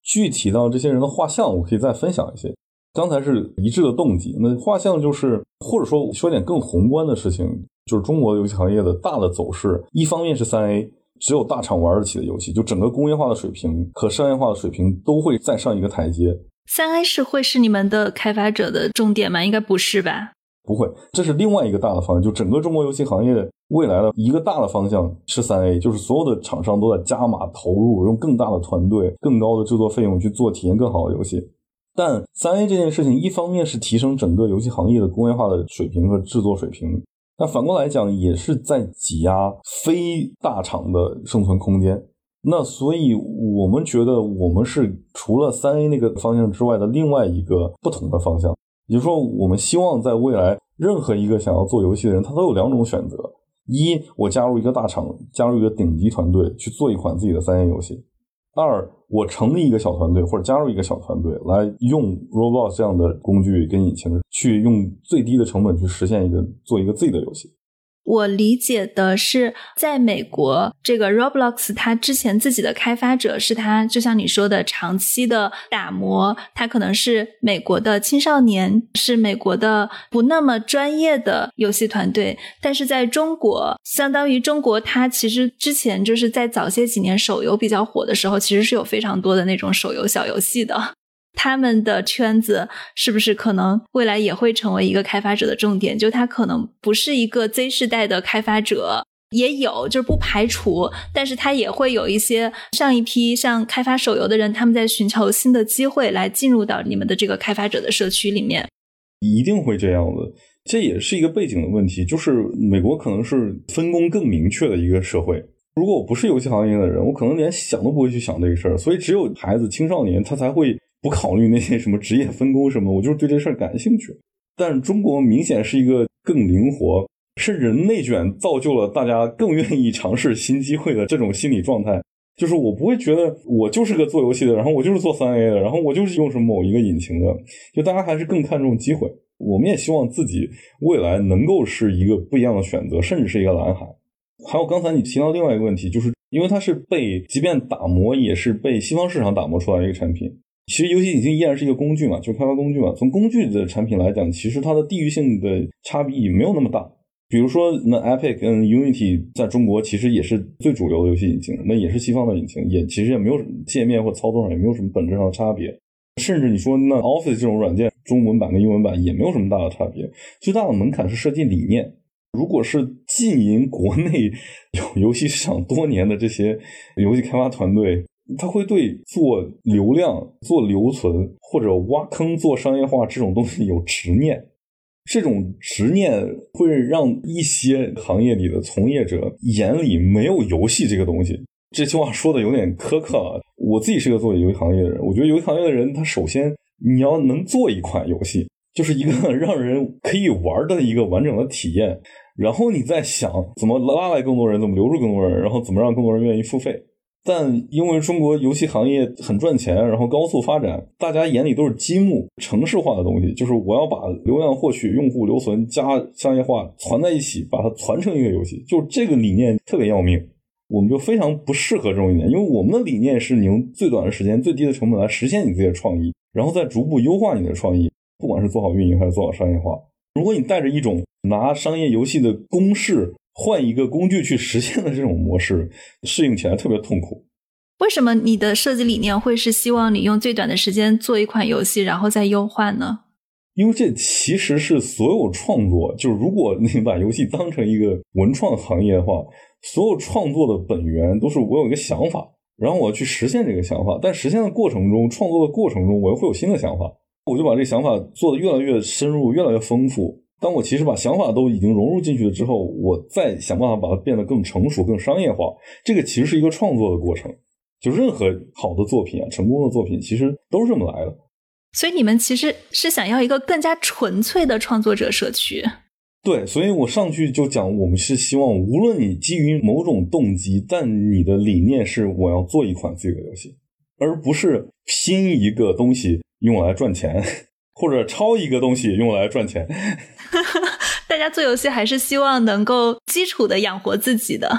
具体到这些人的画像，我可以再分享一些。刚才是一致的动机，那画像就是，或者说说点更宏观的事情，就是中国游戏行业的大的走势。一方面是三 A，只有大厂玩得起的游戏，就整个工业化的水平和商业化的水平都会再上一个台阶。三 A 是会是你们的开发者的重点吗？应该不是吧？不会，这是另外一个大的方向，就整个中国游戏行业未来的一个大的方向是三 A，就是所有的厂商都在加码投入，用更大的团队、更高的制作费用去做体验更好的游戏。但三 A 这件事情，一方面是提升整个游戏行业的工业化的水平和制作水平，那反过来讲，也是在挤压非大厂的生存空间。那所以，我们觉得我们是除了三 A 那个方向之外的另外一个不同的方向。也就是说，我们希望在未来，任何一个想要做游戏的人，他都有两种选择：一，我加入一个大厂，加入一个顶级团队，去做一款自己的三 A 游戏。二，我成立一个小团队或者加入一个小团队，来用 Roblox 这样的工具跟引擎，去用最低的成本去实现一个做一个自己的游戏。我理解的是，在美国，这个 Roblox 它之前自己的开发者是它，就像你说的，长期的打磨，它可能是美国的青少年，是美国的不那么专业的游戏团队。但是在中国，相当于中国，它其实之前就是在早些几年手游比较火的时候，其实是有非常多的那种手游小游戏的。他们的圈子是不是可能未来也会成为一个开发者的重点？就他可能不是一个 Z 世代的开发者，也有就是不排除，但是他也会有一些上一批像开发手游的人，他们在寻求新的机会来进入到你们的这个开发者的社区里面。一定会这样的，这也是一个背景的问题。就是美国可能是分工更明确的一个社会。如果我不是游戏行业的人，我可能连想都不会去想这个事儿。所以只有孩子、青少年，他才会。不考虑那些什么职业分工什么，我就是对这事儿感兴趣。但中国明显是一个更灵活，甚至内卷造就了大家更愿意尝试新机会的这种心理状态。就是我不会觉得我就是个做游戏的，然后我就是做三 A 的，然后我就是用什么某一个引擎的。就大家还是更看重机会。我们也希望自己未来能够是一个不一样的选择，甚至是一个蓝海。还有刚才你提到另外一个问题，就是因为它是被即便打磨，也是被西方市场打磨出来的一个产品。其实游戏引擎依然是一个工具嘛，就是开发工具嘛。从工具的产品来讲，其实它的地域性的差异没有那么大。比如说，那 Epic 跟 Unity 在中国其实也是最主流的游戏引擎，那也是西方的引擎，也其实也没有界面或操作上也没有什么本质上的差别。甚至你说那 Office 这种软件，中文版跟英文版也没有什么大的差别。最大的门槛是设计理念。如果是经营国内有游戏市场多年的这些游戏开发团队，他会对做流量、做留存或者挖坑做商业化这种东西有执念，这种执念会让一些行业里的从业者眼里没有游戏这个东西。这句话说的有点苛刻了。我自己是个做游戏行业的人，我觉得游戏行业的人，他首先你要能做一款游戏，就是一个 让人可以玩的一个完整的体验，然后你再想怎么拉来更多人，怎么留住更多人，然后怎么让更多人愿意付费。但因为中国游戏行业很赚钱，然后高速发展，大家眼里都是积木、城市化的东西，就是我要把流量获取、用户留存加商业化攒在一起，把它攒成一个游戏，就这个理念特别要命。我们就非常不适合这种理念，因为我们的理念是你用最短的时间、最低的成本来实现你自己的创意，然后再逐步优化你的创意，不管是做好运营还是做好商业化。如果你带着一种拿商业游戏的公式。换一个工具去实现的这种模式，适应起来特别痛苦。为什么你的设计理念会是希望你用最短的时间做一款游戏，然后再优化呢？因为这其实是所有创作，就是如果你把游戏当成一个文创行业的话，所有创作的本源都是我有一个想法，然后我要去实现这个想法。但实现的过程中，创作的过程中，我又会有新的想法，我就把这个想法做的越来越深入，越来越丰富。当我其实把想法都已经融入进去了之后，我再想办法把它变得更成熟、更商业化。这个其实是一个创作的过程。就任何好的作品啊，成功的作品，其实都是这么来的。所以你们其实是想要一个更加纯粹的创作者社区。对，所以我上去就讲，我们是希望，无论你基于某种动机，但你的理念是我要做一款自己的游戏，而不是拼一个东西用来赚钱。或者抄一个东西用来赚钱，大家做游戏还是希望能够基础的养活自己的。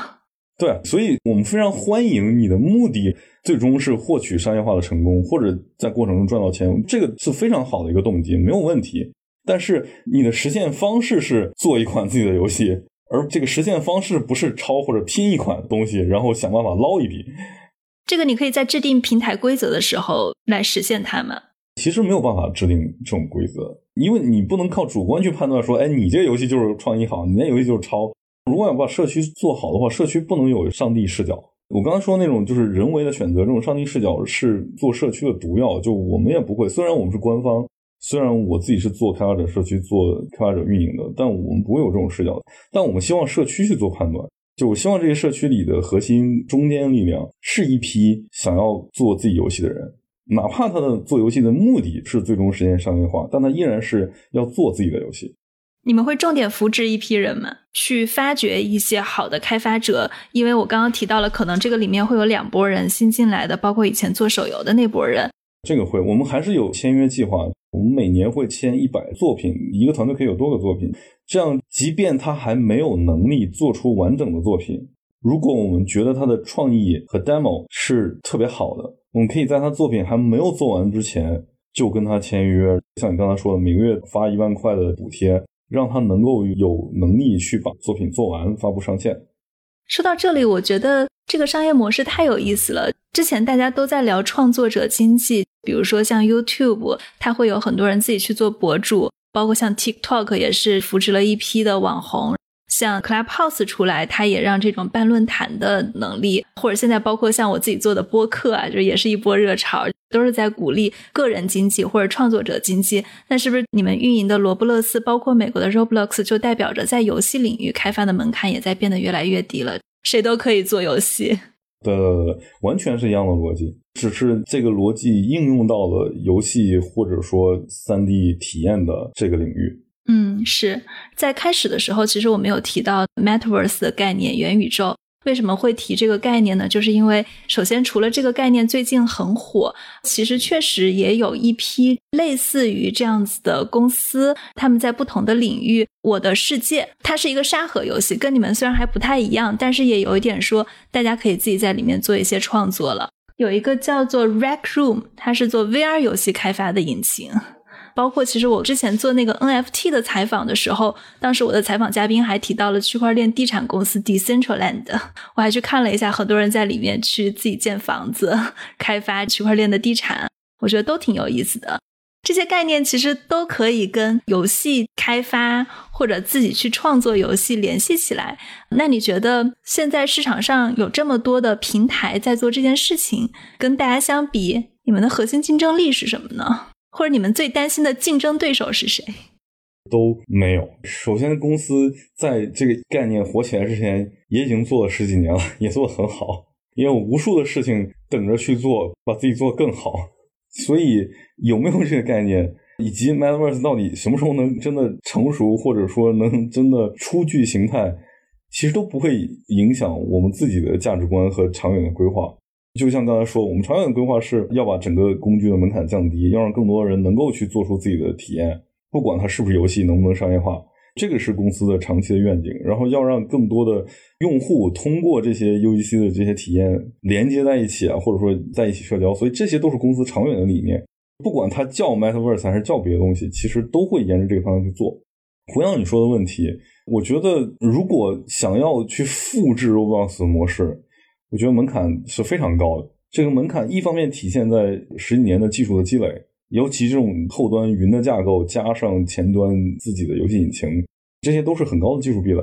对，所以我们非常欢迎你的目的最终是获取商业化的成功，或者在过程中赚到钱，这个是非常好的一个动机，没有问题。但是你的实现方式是做一款自己的游戏，而这个实现方式不是抄或者拼一款东西，然后想办法捞一笔。这个你可以在制定平台规则的时候来实现它们。其实没有办法制定这种规则，因为你不能靠主观去判断说，哎，你这个游戏就是创意好，你那游戏就是抄。如果要把社区做好的话，社区不能有上帝视角。我刚才说那种就是人为的选择，这种上帝视角是做社区的毒药。就我们也不会，虽然我们是官方，虽然我自己是做开发者社区、做开发者运营的，但我们不会有这种视角。但我们希望社区去做判断，就我希望这些社区里的核心中坚力量是一批想要做自己游戏的人。哪怕他的做游戏的目的是最终实现商业化，但他依然是要做自己的游戏。你们会重点扶植一批人吗？去发掘一些好的开发者？因为我刚刚提到了，可能这个里面会有两拨人新进来的，包括以前做手游的那拨人。这个会，我们还是有签约计划。我们每年会签一百作品，一个团队可以有多个作品，这样即便他还没有能力做出完整的作品，如果我们觉得他的创意和 demo 是特别好的，我们可以在他作品还没有做完之前就跟他签约，像你刚才说的，每个月发一万块的补贴，让他能够有能力去把作品做完，发布上线。说到这里，我觉得这个商业模式太有意思了。之前大家都在聊创作者经济，比如说像 YouTube，它会有很多人自己去做博主，包括像 TikTok 也是扶植了一批的网红。像 Clubhouse 出来，它也让这种办论坛的能力，或者现在包括像我自己做的播客啊，就也是一波热潮，都是在鼓励个人经济或者创作者经济。那是不是你们运营的罗布勒斯，包括美国的 Roblox，就代表着在游戏领域开发的门槛也在变得越来越低了？谁都可以做游戏？对对对，完全是一样的逻辑，只是这个逻辑应用到了游戏或者说三 D 体验的这个领域。是在开始的时候，其实我没有提到 Metaverse 的概念，元宇宙。为什么会提这个概念呢？就是因为首先，除了这个概念最近很火，其实确实也有一批类似于这样子的公司，他们在不同的领域。我的世界，它是一个沙盒游戏，跟你们虽然还不太一样，但是也有一点说，大家可以自己在里面做一些创作了。有一个叫做 Rec Room，它是做 VR 游戏开发的引擎。包括其实我之前做那个 NFT 的采访的时候，当时我的采访嘉宾还提到了区块链地产公司 Decentraland，我还去看了一下，很多人在里面去自己建房子、开发区块链的地产，我觉得都挺有意思的。这些概念其实都可以跟游戏开发或者自己去创作游戏联系起来。那你觉得现在市场上有这么多的平台在做这件事情，跟大家相比，你们的核心竞争力是什么呢？或者你们最担心的竞争对手是谁？都没有。首先，公司在这个概念火起来之前，也已经做了十几年了，也做得很好，也有无数的事情等着去做，把自己做得更好。所以，有没有这个概念，以及 Metaverse 到底什么时候能真的成熟，或者说能真的初具形态，其实都不会影响我们自己的价值观和长远的规划。就像刚才说，我们长远的规划是要把整个工具的门槛降低，要让更多的人能够去做出自己的体验，不管它是不是游戏，能不能商业化，这个是公司的长期的愿景。然后要让更多的用户通过这些 UGC 的这些体验连接在一起啊，或者说在一起社交，所以这些都是公司长远的理念。不管它叫 Metaverse 还是叫别的东西，其实都会沿着这个方向去做。回答你说的问题，我觉得如果想要去复制 Roblox 的模式。我觉得门槛是非常高的。这个门槛一方面体现在十几年的技术的积累，尤其这种后端云的架构加上前端自己的游戏引擎，这些都是很高的技术壁垒。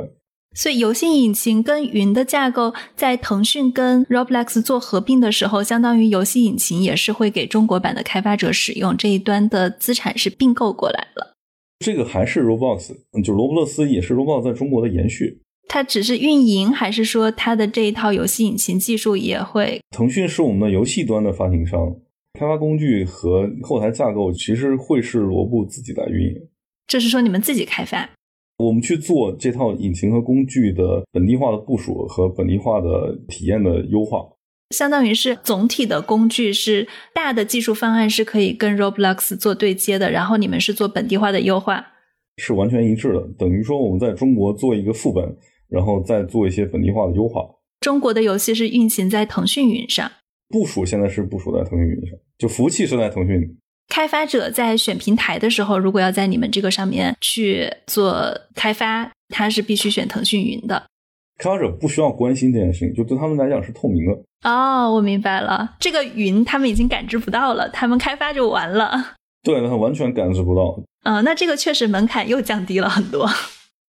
所以，游戏引擎跟云的架构在腾讯跟 Roblox 做合并的时候，相当于游戏引擎也是会给中国版的开发者使用这一端的资产是并购过来了。这个还是 Roblox，就罗布勒斯也是 Roblox 在中国的延续。它只是运营，还是说它的这一套游戏引擎技术也会？腾讯是我们的游戏端的发行商，开发工具和后台架构其实会是罗布自己来运营。这是说你们自己开发？我们去做这套引擎和工具的本地化的部署和本地化的体验的优化，相当于是总体的工具是大的技术方案是可以跟 Roblox 做对接的，然后你们是做本地化的优化，是完全一致的。等于说我们在中国做一个副本。然后再做一些本地化的优化。中国的游戏是运行在腾讯云上，部署现在是部署在腾讯云上，就服务器是在腾讯。开发者在选平台的时候，如果要在你们这个上面去做开发，他是必须选腾讯云的。开发者不需要关心这件事情，就对他们来讲是透明的。哦，我明白了，这个云他们已经感知不到了，他们开发就完了。对，他完全感知不到。嗯，那这个确实门槛又降低了很多。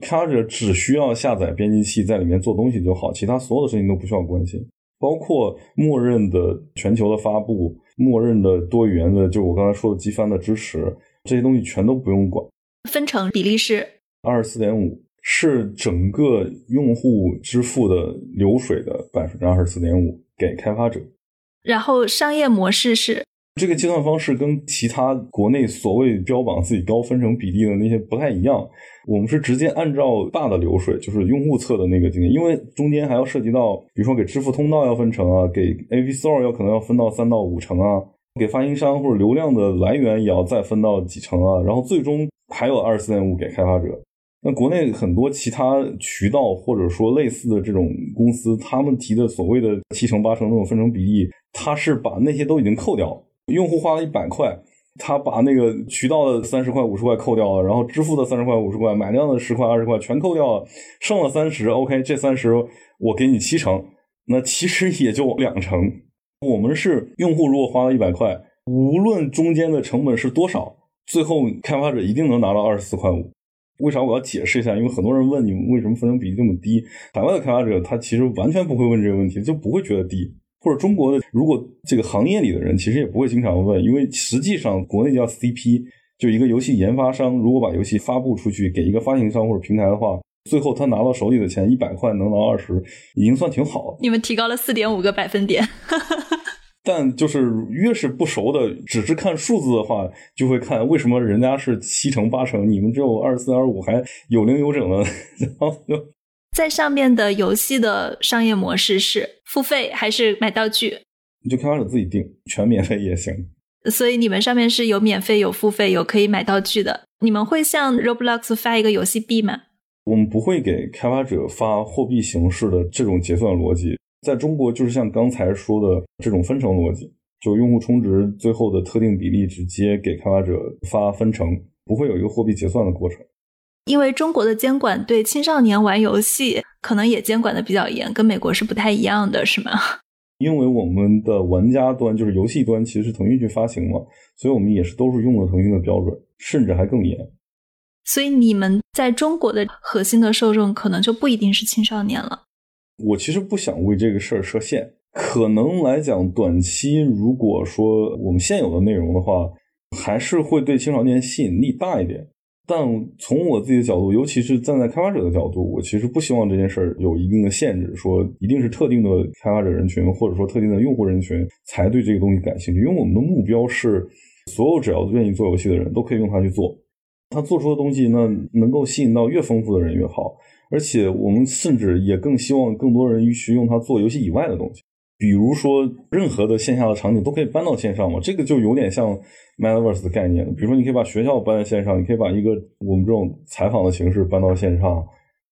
开发者只需要下载编辑器，在里面做东西就好，其他所有的事情都不需要关心，包括默认的全球的发布、默认的多语言的，就我刚才说的机翻的支持，这些东西全都不用管。分成比例是二十四点五，是整个用户支付的流水的百分之二十四点五给开发者。然后商业模式是。这个计算方式跟其他国内所谓标榜自己高分成比例的那些不太一样。我们是直接按照大的流水，就是用户侧的那个经验，因为中间还要涉及到，比如说给支付通道要分成啊，给 App Store 要可能要分到三到五成啊，给发行商或者流量的来源也要再分到几成啊，然后最终还有二十四点五给开发者。那国内很多其他渠道或者说类似的这种公司，他们提的所谓的七成八成那种分成比例，他是把那些都已经扣掉了。用户花了一百块，他把那个渠道的三十块五十块扣掉了，然后支付的三十块五十块，买量的十块二十块全扣掉了，剩了三十。OK，这三十我给你七成，那其实也就两成。我们是用户如果花了一百块，无论中间的成本是多少，最后开发者一定能拿到二十四块五。为啥我要解释一下？因为很多人问你为什么分成比例这么低，海外的开发者他其实完全不会问这个问题，就不会觉得低。或者中国的，如果这个行业里的人其实也不会经常问，因为实际上国内叫 CP，就一个游戏研发商如果把游戏发布出去给一个发行商或者平台的话，最后他拿到手里的钱一百块能拿二十，已经算挺好。你们提高了四点五个百分点。但就是越是不熟的，只是看数字的话，就会看为什么人家是七成八成，你们只有二十四点五，还有零有整的，然后就。在上面的游戏的商业模式是付费还是买道具？你就开发者自己定，全免费也行。所以你们上面是有免费、有付费、有可以买道具的。你们会向 Roblox 发一个游戏币吗？我们不会给开发者发货币形式的这种结算逻辑。在中国，就是像刚才说的这种分成逻辑，就用户充值最后的特定比例直接给开发者发分成，不会有一个货币结算的过程。因为中国的监管对青少年玩游戏可能也监管的比较严，跟美国是不太一样的，是吗？因为我们的玩家端就是游戏端，其实是腾讯去发行嘛，所以我们也是都是用了腾讯的标准，甚至还更严。所以你们在中国的核心的受众可能就不一定是青少年了。我其实不想为这个事儿设限，可能来讲，短期如果说我们现有的内容的话，还是会对青少年吸引力大一点。但从我自己的角度，尤其是站在开发者的角度，我其实不希望这件事儿有一定的限制，说一定是特定的开发者人群或者说特定的用户人群才对这个东西感兴趣。因为我们的目标是，所有只要愿意做游戏的人都可以用它去做，他做出的东西那能够吸引到越丰富的人越好。而且我们甚至也更希望更多人去用它做游戏以外的东西。比如说，任何的线下的场景都可以搬到线上嘛？这个就有点像 Metaverse 的概念。比如说，你可以把学校搬到线上，你可以把一个我们这种采访的形式搬到线上。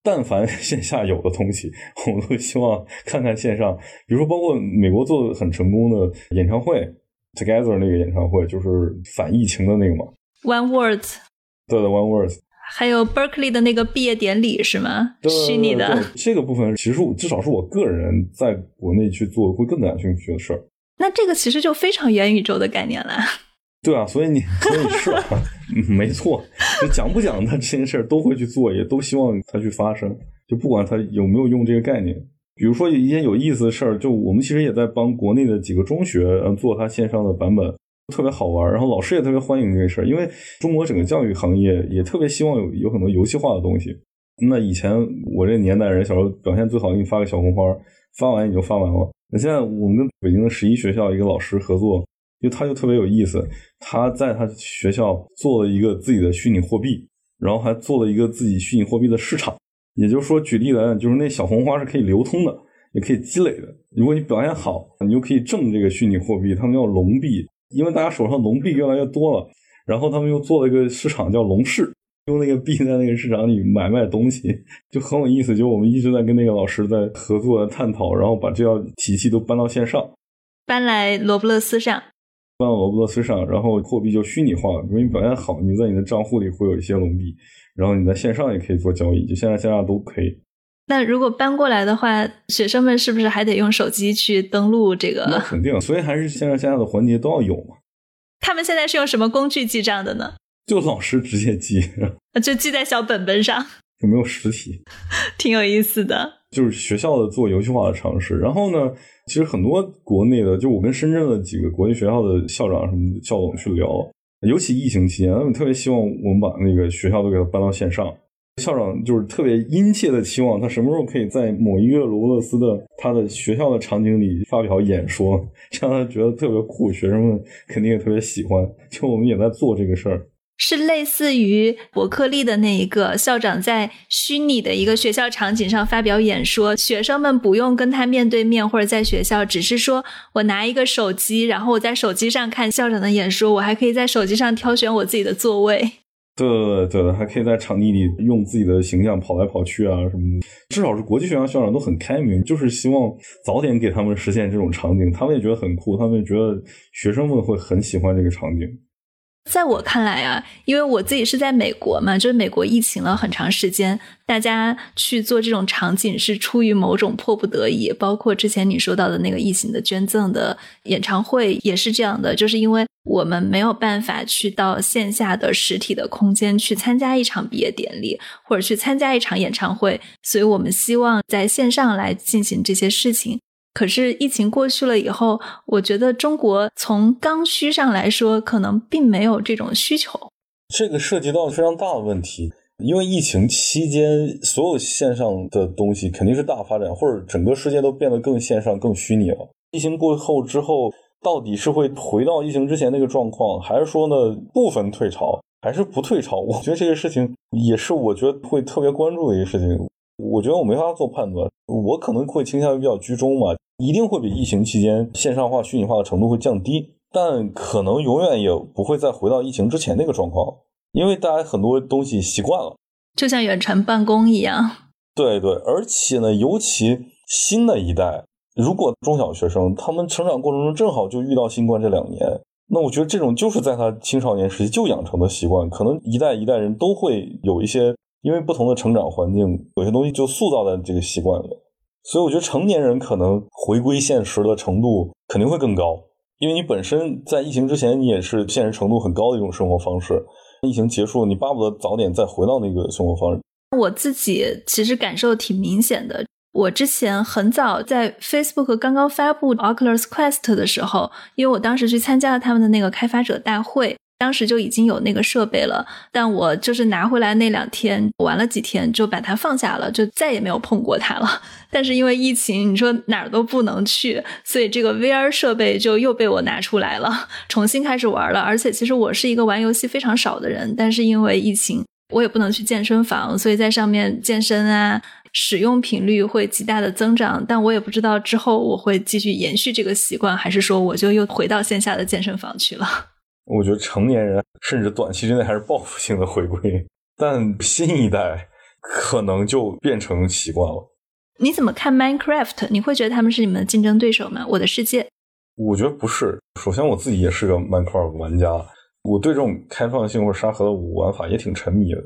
但凡线下有的东西，我们都希望看看线上。比如说，包括美国做的很成功的演唱会，Together 那个演唱会，就是反疫情的那个嘛。One Words。对的，One Words。还有 Berkeley 的那个毕业典礼是吗？虚拟的这个部分，其实我至少是我个人在国内去做会更感兴趣的事儿。那这个其实就非常元宇宙的概念了。对啊，所以你所以是啊，没错，就讲不讲他这件事儿都会去做，也都希望它去发生。就不管他有没有用这个概念，比如说一件有意思的事儿，就我们其实也在帮国内的几个中学做它线上的版本。特别好玩，然后老师也特别欢迎这个事儿，因为中国整个教育行业也特别希望有有很多游戏化的东西。那以前我这年代人小时候表现最好，给你发个小红花，发完也就发完了。那现在我们跟北京的十一学校一个老师合作，就他就特别有意思，他在他学校做了一个自己的虚拟货币，然后还做了一个自己虚拟货币的市场。也就是说，举例来讲，就是那小红花是可以流通的，也可以积累的。如果你表现好，你就可以挣这个虚拟货币，他们叫龙币。因为大家手上龙币越来越多了，然后他们又做了一个市场叫龙市，用那个币在那个市场里买卖东西，就很有意思。就我们一直在跟那个老师在合作探讨，然后把这套体系都搬到线上，搬来罗布勒斯上，搬到罗布勒斯上，然后货币就虚拟化了。如果你表现好，你在你的账户里会有一些龙币，然后你在线上也可以做交易，就线上线下都可以。那如果搬过来的话，学生们是不是还得用手机去登录这个？那肯定，所以还是线上线下的环节都要有嘛。他们现在是用什么工具记账的呢？就老师直接记，就记在小本本上，有没有实体？挺有意思的。就是学校的做游戏化的尝试。然后呢，其实很多国内的，就我跟深圳的几个国际学校的校长什么校董去聊，尤其疫情期间，他们特别希望我们把那个学校都给它搬到线上。校长就是特别殷切的期望他什么时候可以在某一个罗勒斯的他的学校的场景里发表演说，让他觉得特别酷，学生们肯定也特别喜欢。就我们也在做这个事儿，是类似于伯克利的那一个校长在虚拟的一个学校场景上发表演说，学生们不用跟他面对面或者在学校，只是说我拿一个手机，然后我在手机上看校长的演说，我还可以在手机上挑选我自己的座位。对对对，还可以在场地里用自己的形象跑来跑去啊什么的。至少是国际学校校长都很开明，就是希望早点给他们实现这种场景，他们也觉得很酷，他们也觉得学生们会很喜欢这个场景。在我看来啊，因为我自己是在美国嘛，就是美国疫情了很长时间，大家去做这种场景是出于某种迫不得已。包括之前你说到的那个疫情的捐赠的演唱会也是这样的，就是因为我们没有办法去到线下的实体的空间去参加一场毕业典礼，或者去参加一场演唱会，所以我们希望在线上来进行这些事情。可是疫情过去了以后，我觉得中国从刚需上来说，可能并没有这种需求。这个涉及到非常大的问题，因为疫情期间，所有线上的东西肯定是大发展，或者整个世界都变得更线上、更虚拟了。疫情过后之后，到底是会回到疫情之前那个状况，还是说呢部分退潮，还是不退潮？我觉得这个事情也是我觉得会特别关注的一个事情。我觉得我没法做判断，我可能会倾向于比较居中嘛。一定会比疫情期间线上化、虚拟化的程度会降低，但可能永远也不会再回到疫情之前那个状况，因为大家很多东西习惯了，就像远程办公一样。对对，而且呢，尤其新的一代，如果中小学生他们成长过程中正好就遇到新冠这两年，那我觉得这种就是在他青少年时期就养成的习惯，可能一代一代人都会有一些，因为不同的成长环境，有些东西就塑造在这个习惯里。所以我觉得成年人可能回归现实的程度肯定会更高，因为你本身在疫情之前你也是现实程度很高的一种生活方式，疫情结束你巴不得早点再回到那个生活方式。我自己其实感受挺明显的，我之前很早在 Facebook 刚刚发布 Oculus Quest 的时候，因为我当时去参加了他们的那个开发者大会。当时就已经有那个设备了，但我就是拿回来那两天玩了几天，就把它放下了，就再也没有碰过它了。但是因为疫情，你说哪儿都不能去，所以这个 VR 设备就又被我拿出来了，重新开始玩了。而且其实我是一个玩游戏非常少的人，但是因为疫情，我也不能去健身房，所以在上面健身啊，使用频率会极大的增长。但我也不知道之后我会继续延续这个习惯，还是说我就又回到线下的健身房去了。我觉得成年人甚至短期之内还是报复性的回归，但新一代可能就变成习惯了。你怎么看 Minecraft？你会觉得他们是你们的竞争对手吗？我的世界，我觉得不是。首先，我自己也是个 Minecraft 玩家，我对这种开放性或者沙盒的玩法也挺沉迷的。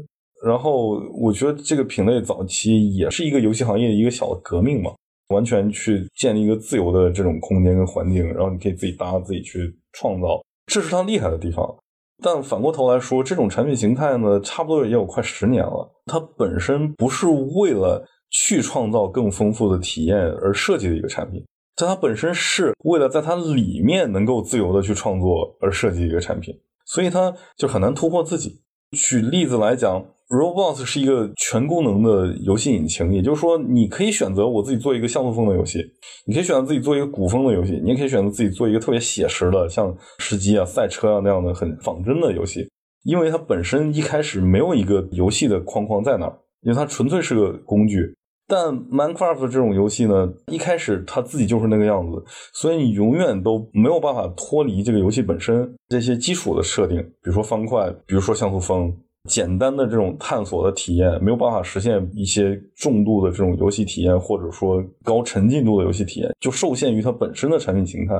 然后，我觉得这个品类早期也是一个游戏行业的一个小的革命嘛，完全去建立一个自由的这种空间跟环境，然后你可以自己搭、自己去创造。这是它厉害的地方，但反过头来说，这种产品形态呢，差不多也有快十年了。它本身不是为了去创造更丰富的体验而设计的一个产品，但它本身是为了在它里面能够自由的去创作而设计一个产品，所以它就很难突破自己。举例子来讲。Roblox 是一个全功能的游戏引擎，也就是说，你可以选择我自己做一个像素风的游戏，你可以选择自己做一个古风的游戏，你也可以选择自己做一个特别写实的，像吃鸡啊、赛车啊那样的很仿真的游戏。因为它本身一开始没有一个游戏的框框在那儿，因为它纯粹是个工具。但 Minecraft 这种游戏呢，一开始它自己就是那个样子，所以你永远都没有办法脱离这个游戏本身这些基础的设定，比如说方块，比如说像素风。简单的这种探索的体验没有办法实现一些重度的这种游戏体验，或者说高沉浸度的游戏体验，就受限于它本身的产品形态。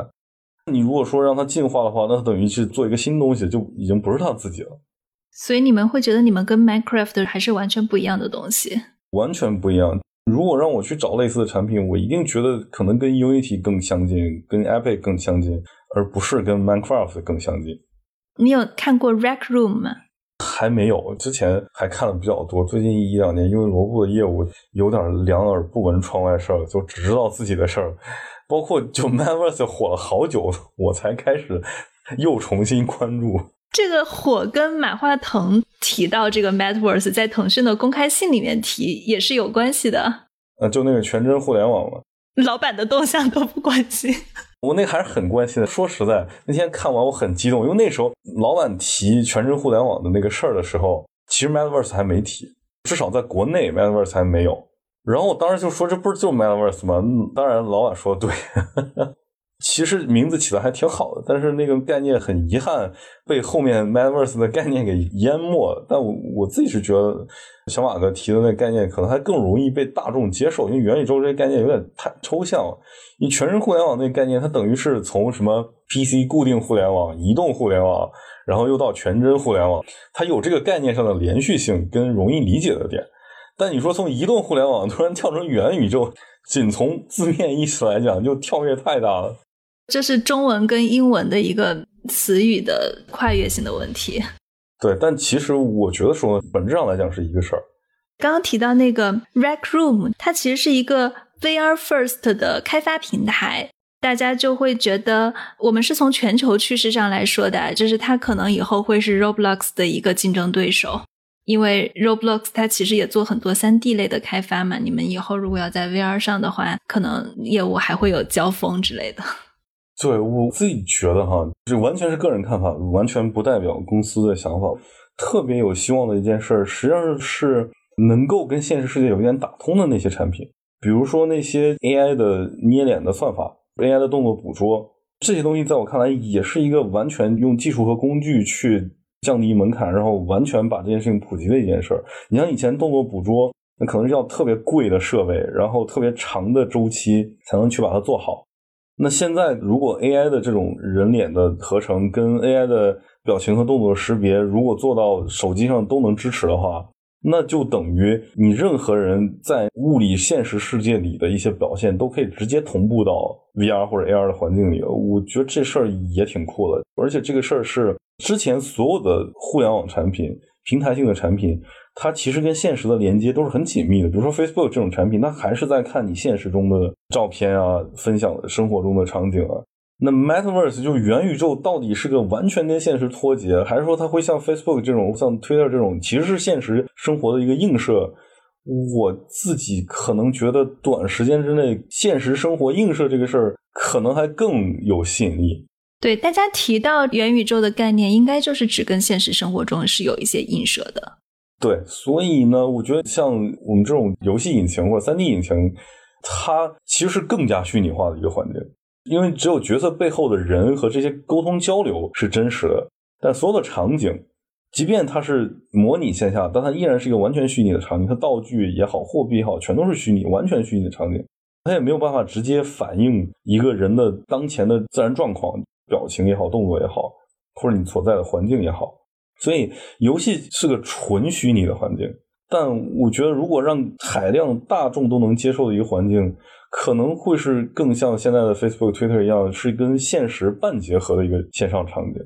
你如果说让它进化的话，那它等于是做一个新东西，就已经不是它自己了。所以你们会觉得你们跟 Minecraft 还是完全不一样的东西？完全不一样。如果让我去找类似的产品，我一定觉得可能跟 Unity 更相近，跟 Epic 更相近，而不是跟 Minecraft 更相近。你有看过 Rec Room 吗？还没有，之前还看的比较多。最近一两年，因为罗布的业务有点两耳不闻窗外事儿，就只知道自己的事儿。包括就 Manverse 火了好久，我才开始又重新关注。这个火跟马化腾提到这个 Metaverse 在腾讯的公开信里面提也是有关系的。呃，就那个全真互联网嘛，老板的动向都不关心。我那还是很关心的。说实在，那天看完我很激动，因为那时候老板提全真互联网的那个事儿的时候，其实 Metaverse 还没提，至少在国内 Metaverse 还没有。然后我当时就说：“这不是就 Metaverse 吗？”当然，老板说的对。其实名字起的还挺好的，但是那个概念很遗憾被后面 Metaverse 的概念给淹没。但我我自己是觉得，小马哥提的那概念可能还更容易被大众接受，因为元宇宙这个概念有点太抽象了。你全身互联网那个概念，它等于是从什么 PC 固定互联网、移动互联网，然后又到全真互联网，它有这个概念上的连续性跟容易理解的点。但你说从移动互联网突然跳成元宇宙，仅从字面意思来讲，就跳跃太大了。这是中文跟英文的一个词语的跨越性的问题。对，但其实我觉得说，本质上来讲是一个事儿。刚刚提到那个 Rec Room，它其实是一个 VR First 的开发平台，大家就会觉得我们是从全球趋势上来说的，就是它可能以后会是 Roblox 的一个竞争对手，因为 Roblox 它其实也做很多三 D 类的开发嘛。你们以后如果要在 VR 上的话，可能业务还会有交锋之类的。对我自己觉得哈，这完全是个人看法，完全不代表公司的想法。特别有希望的一件事，实际上是能够跟现实世界有一点打通的那些产品，比如说那些 AI 的捏脸的算法、AI 的动作捕捉这些东西，在我看来也是一个完全用技术和工具去降低门槛，然后完全把这件事情普及的一件事。你像以前动作捕捉，那可能要特别贵的设备，然后特别长的周期才能去把它做好。那现在，如果 AI 的这种人脸的合成跟 AI 的表情和动作识别，如果做到手机上都能支持的话，那就等于你任何人在物理现实世界里的一些表现都可以直接同步到 VR 或者 AR 的环境里。我觉得这事儿也挺酷的，而且这个事儿是之前所有的互联网产品、平台性的产品。它其实跟现实的连接都是很紧密的，比如说 Facebook 这种产品，它还是在看你现实中的照片啊，分享生活中的场景啊。那 Metaverse 就是元宇宙到底是个完全跟现实脱节，还是说它会像 Facebook 这种、像 Twitter 这种，其实是现实生活的一个映射？我自己可能觉得短时间之内，现实生活映射这个事儿可能还更有吸引力。对，大家提到元宇宙的概念，应该就是只跟现实生活中是有一些映射的。对，所以呢，我觉得像我们这种游戏引擎或者三 D 引擎，它其实是更加虚拟化的一个环境，因为只有角色背后的人和这些沟通交流是真实的，但所有的场景，即便它是模拟线下，但它依然是一个完全虚拟的场景，它道具也好，货币也好，全都是虚拟，完全虚拟的场景，它也没有办法直接反映一个人的当前的自然状况，表情也好，动作也好，或者你所在的环境也好。所以，游戏是个纯虚拟的环境，但我觉得，如果让海量大众都能接受的一个环境，可能会是更像现在的 Facebook、Twitter 一样，是跟现实半结合的一个线上场景。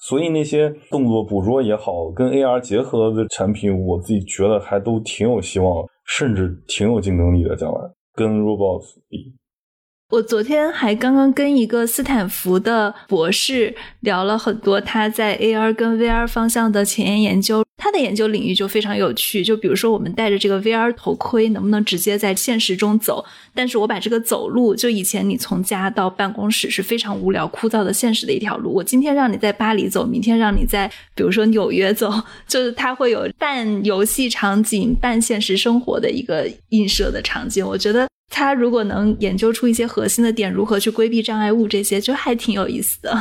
所以，那些动作捕捉也好，跟 AR 结合的产品，我自己觉得还都挺有希望，甚至挺有竞争力的。将来跟 Roblox 比。我昨天还刚刚跟一个斯坦福的博士聊了很多他在 AR 跟 VR 方向的前沿研究，他的研究领域就非常有趣。就比如说，我们戴着这个 VR 头盔，能不能直接在现实中走？但是我把这个走路，就以前你从家到办公室是非常无聊枯燥的现实的一条路，我今天让你在巴黎走，明天让你在比如说纽约走，就是它会有半游戏场景、半现实生活的一个映射的场景。我觉得。他如果能研究出一些核心的点，如何去规避障碍物，这些就还挺有意思的。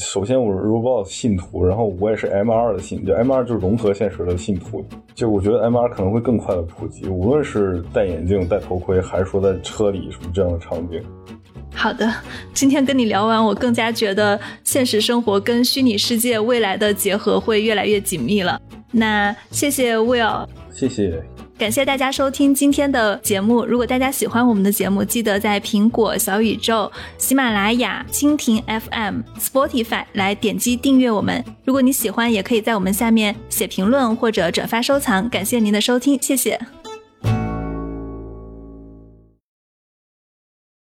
首先，我是 Roblox 信徒，然后我也是 MR 的信，就 MR 就是融合现实的信徒。就我觉得 MR 可能会更快的普及，无论是戴眼镜、戴头盔，还是说在车里什么这样的场景。好的，今天跟你聊完，我更加觉得现实生活跟虚拟世界未来的结合会越来越紧密了。那谢谢 Will，谢谢。感谢大家收听今天的节目。如果大家喜欢我们的节目，记得在苹果、小宇宙、喜马拉雅、蜻蜓 FM、Spotify 来点击订阅我们。如果你喜欢，也可以在我们下面写评论或者转发收藏。感谢您的收听，谢谢。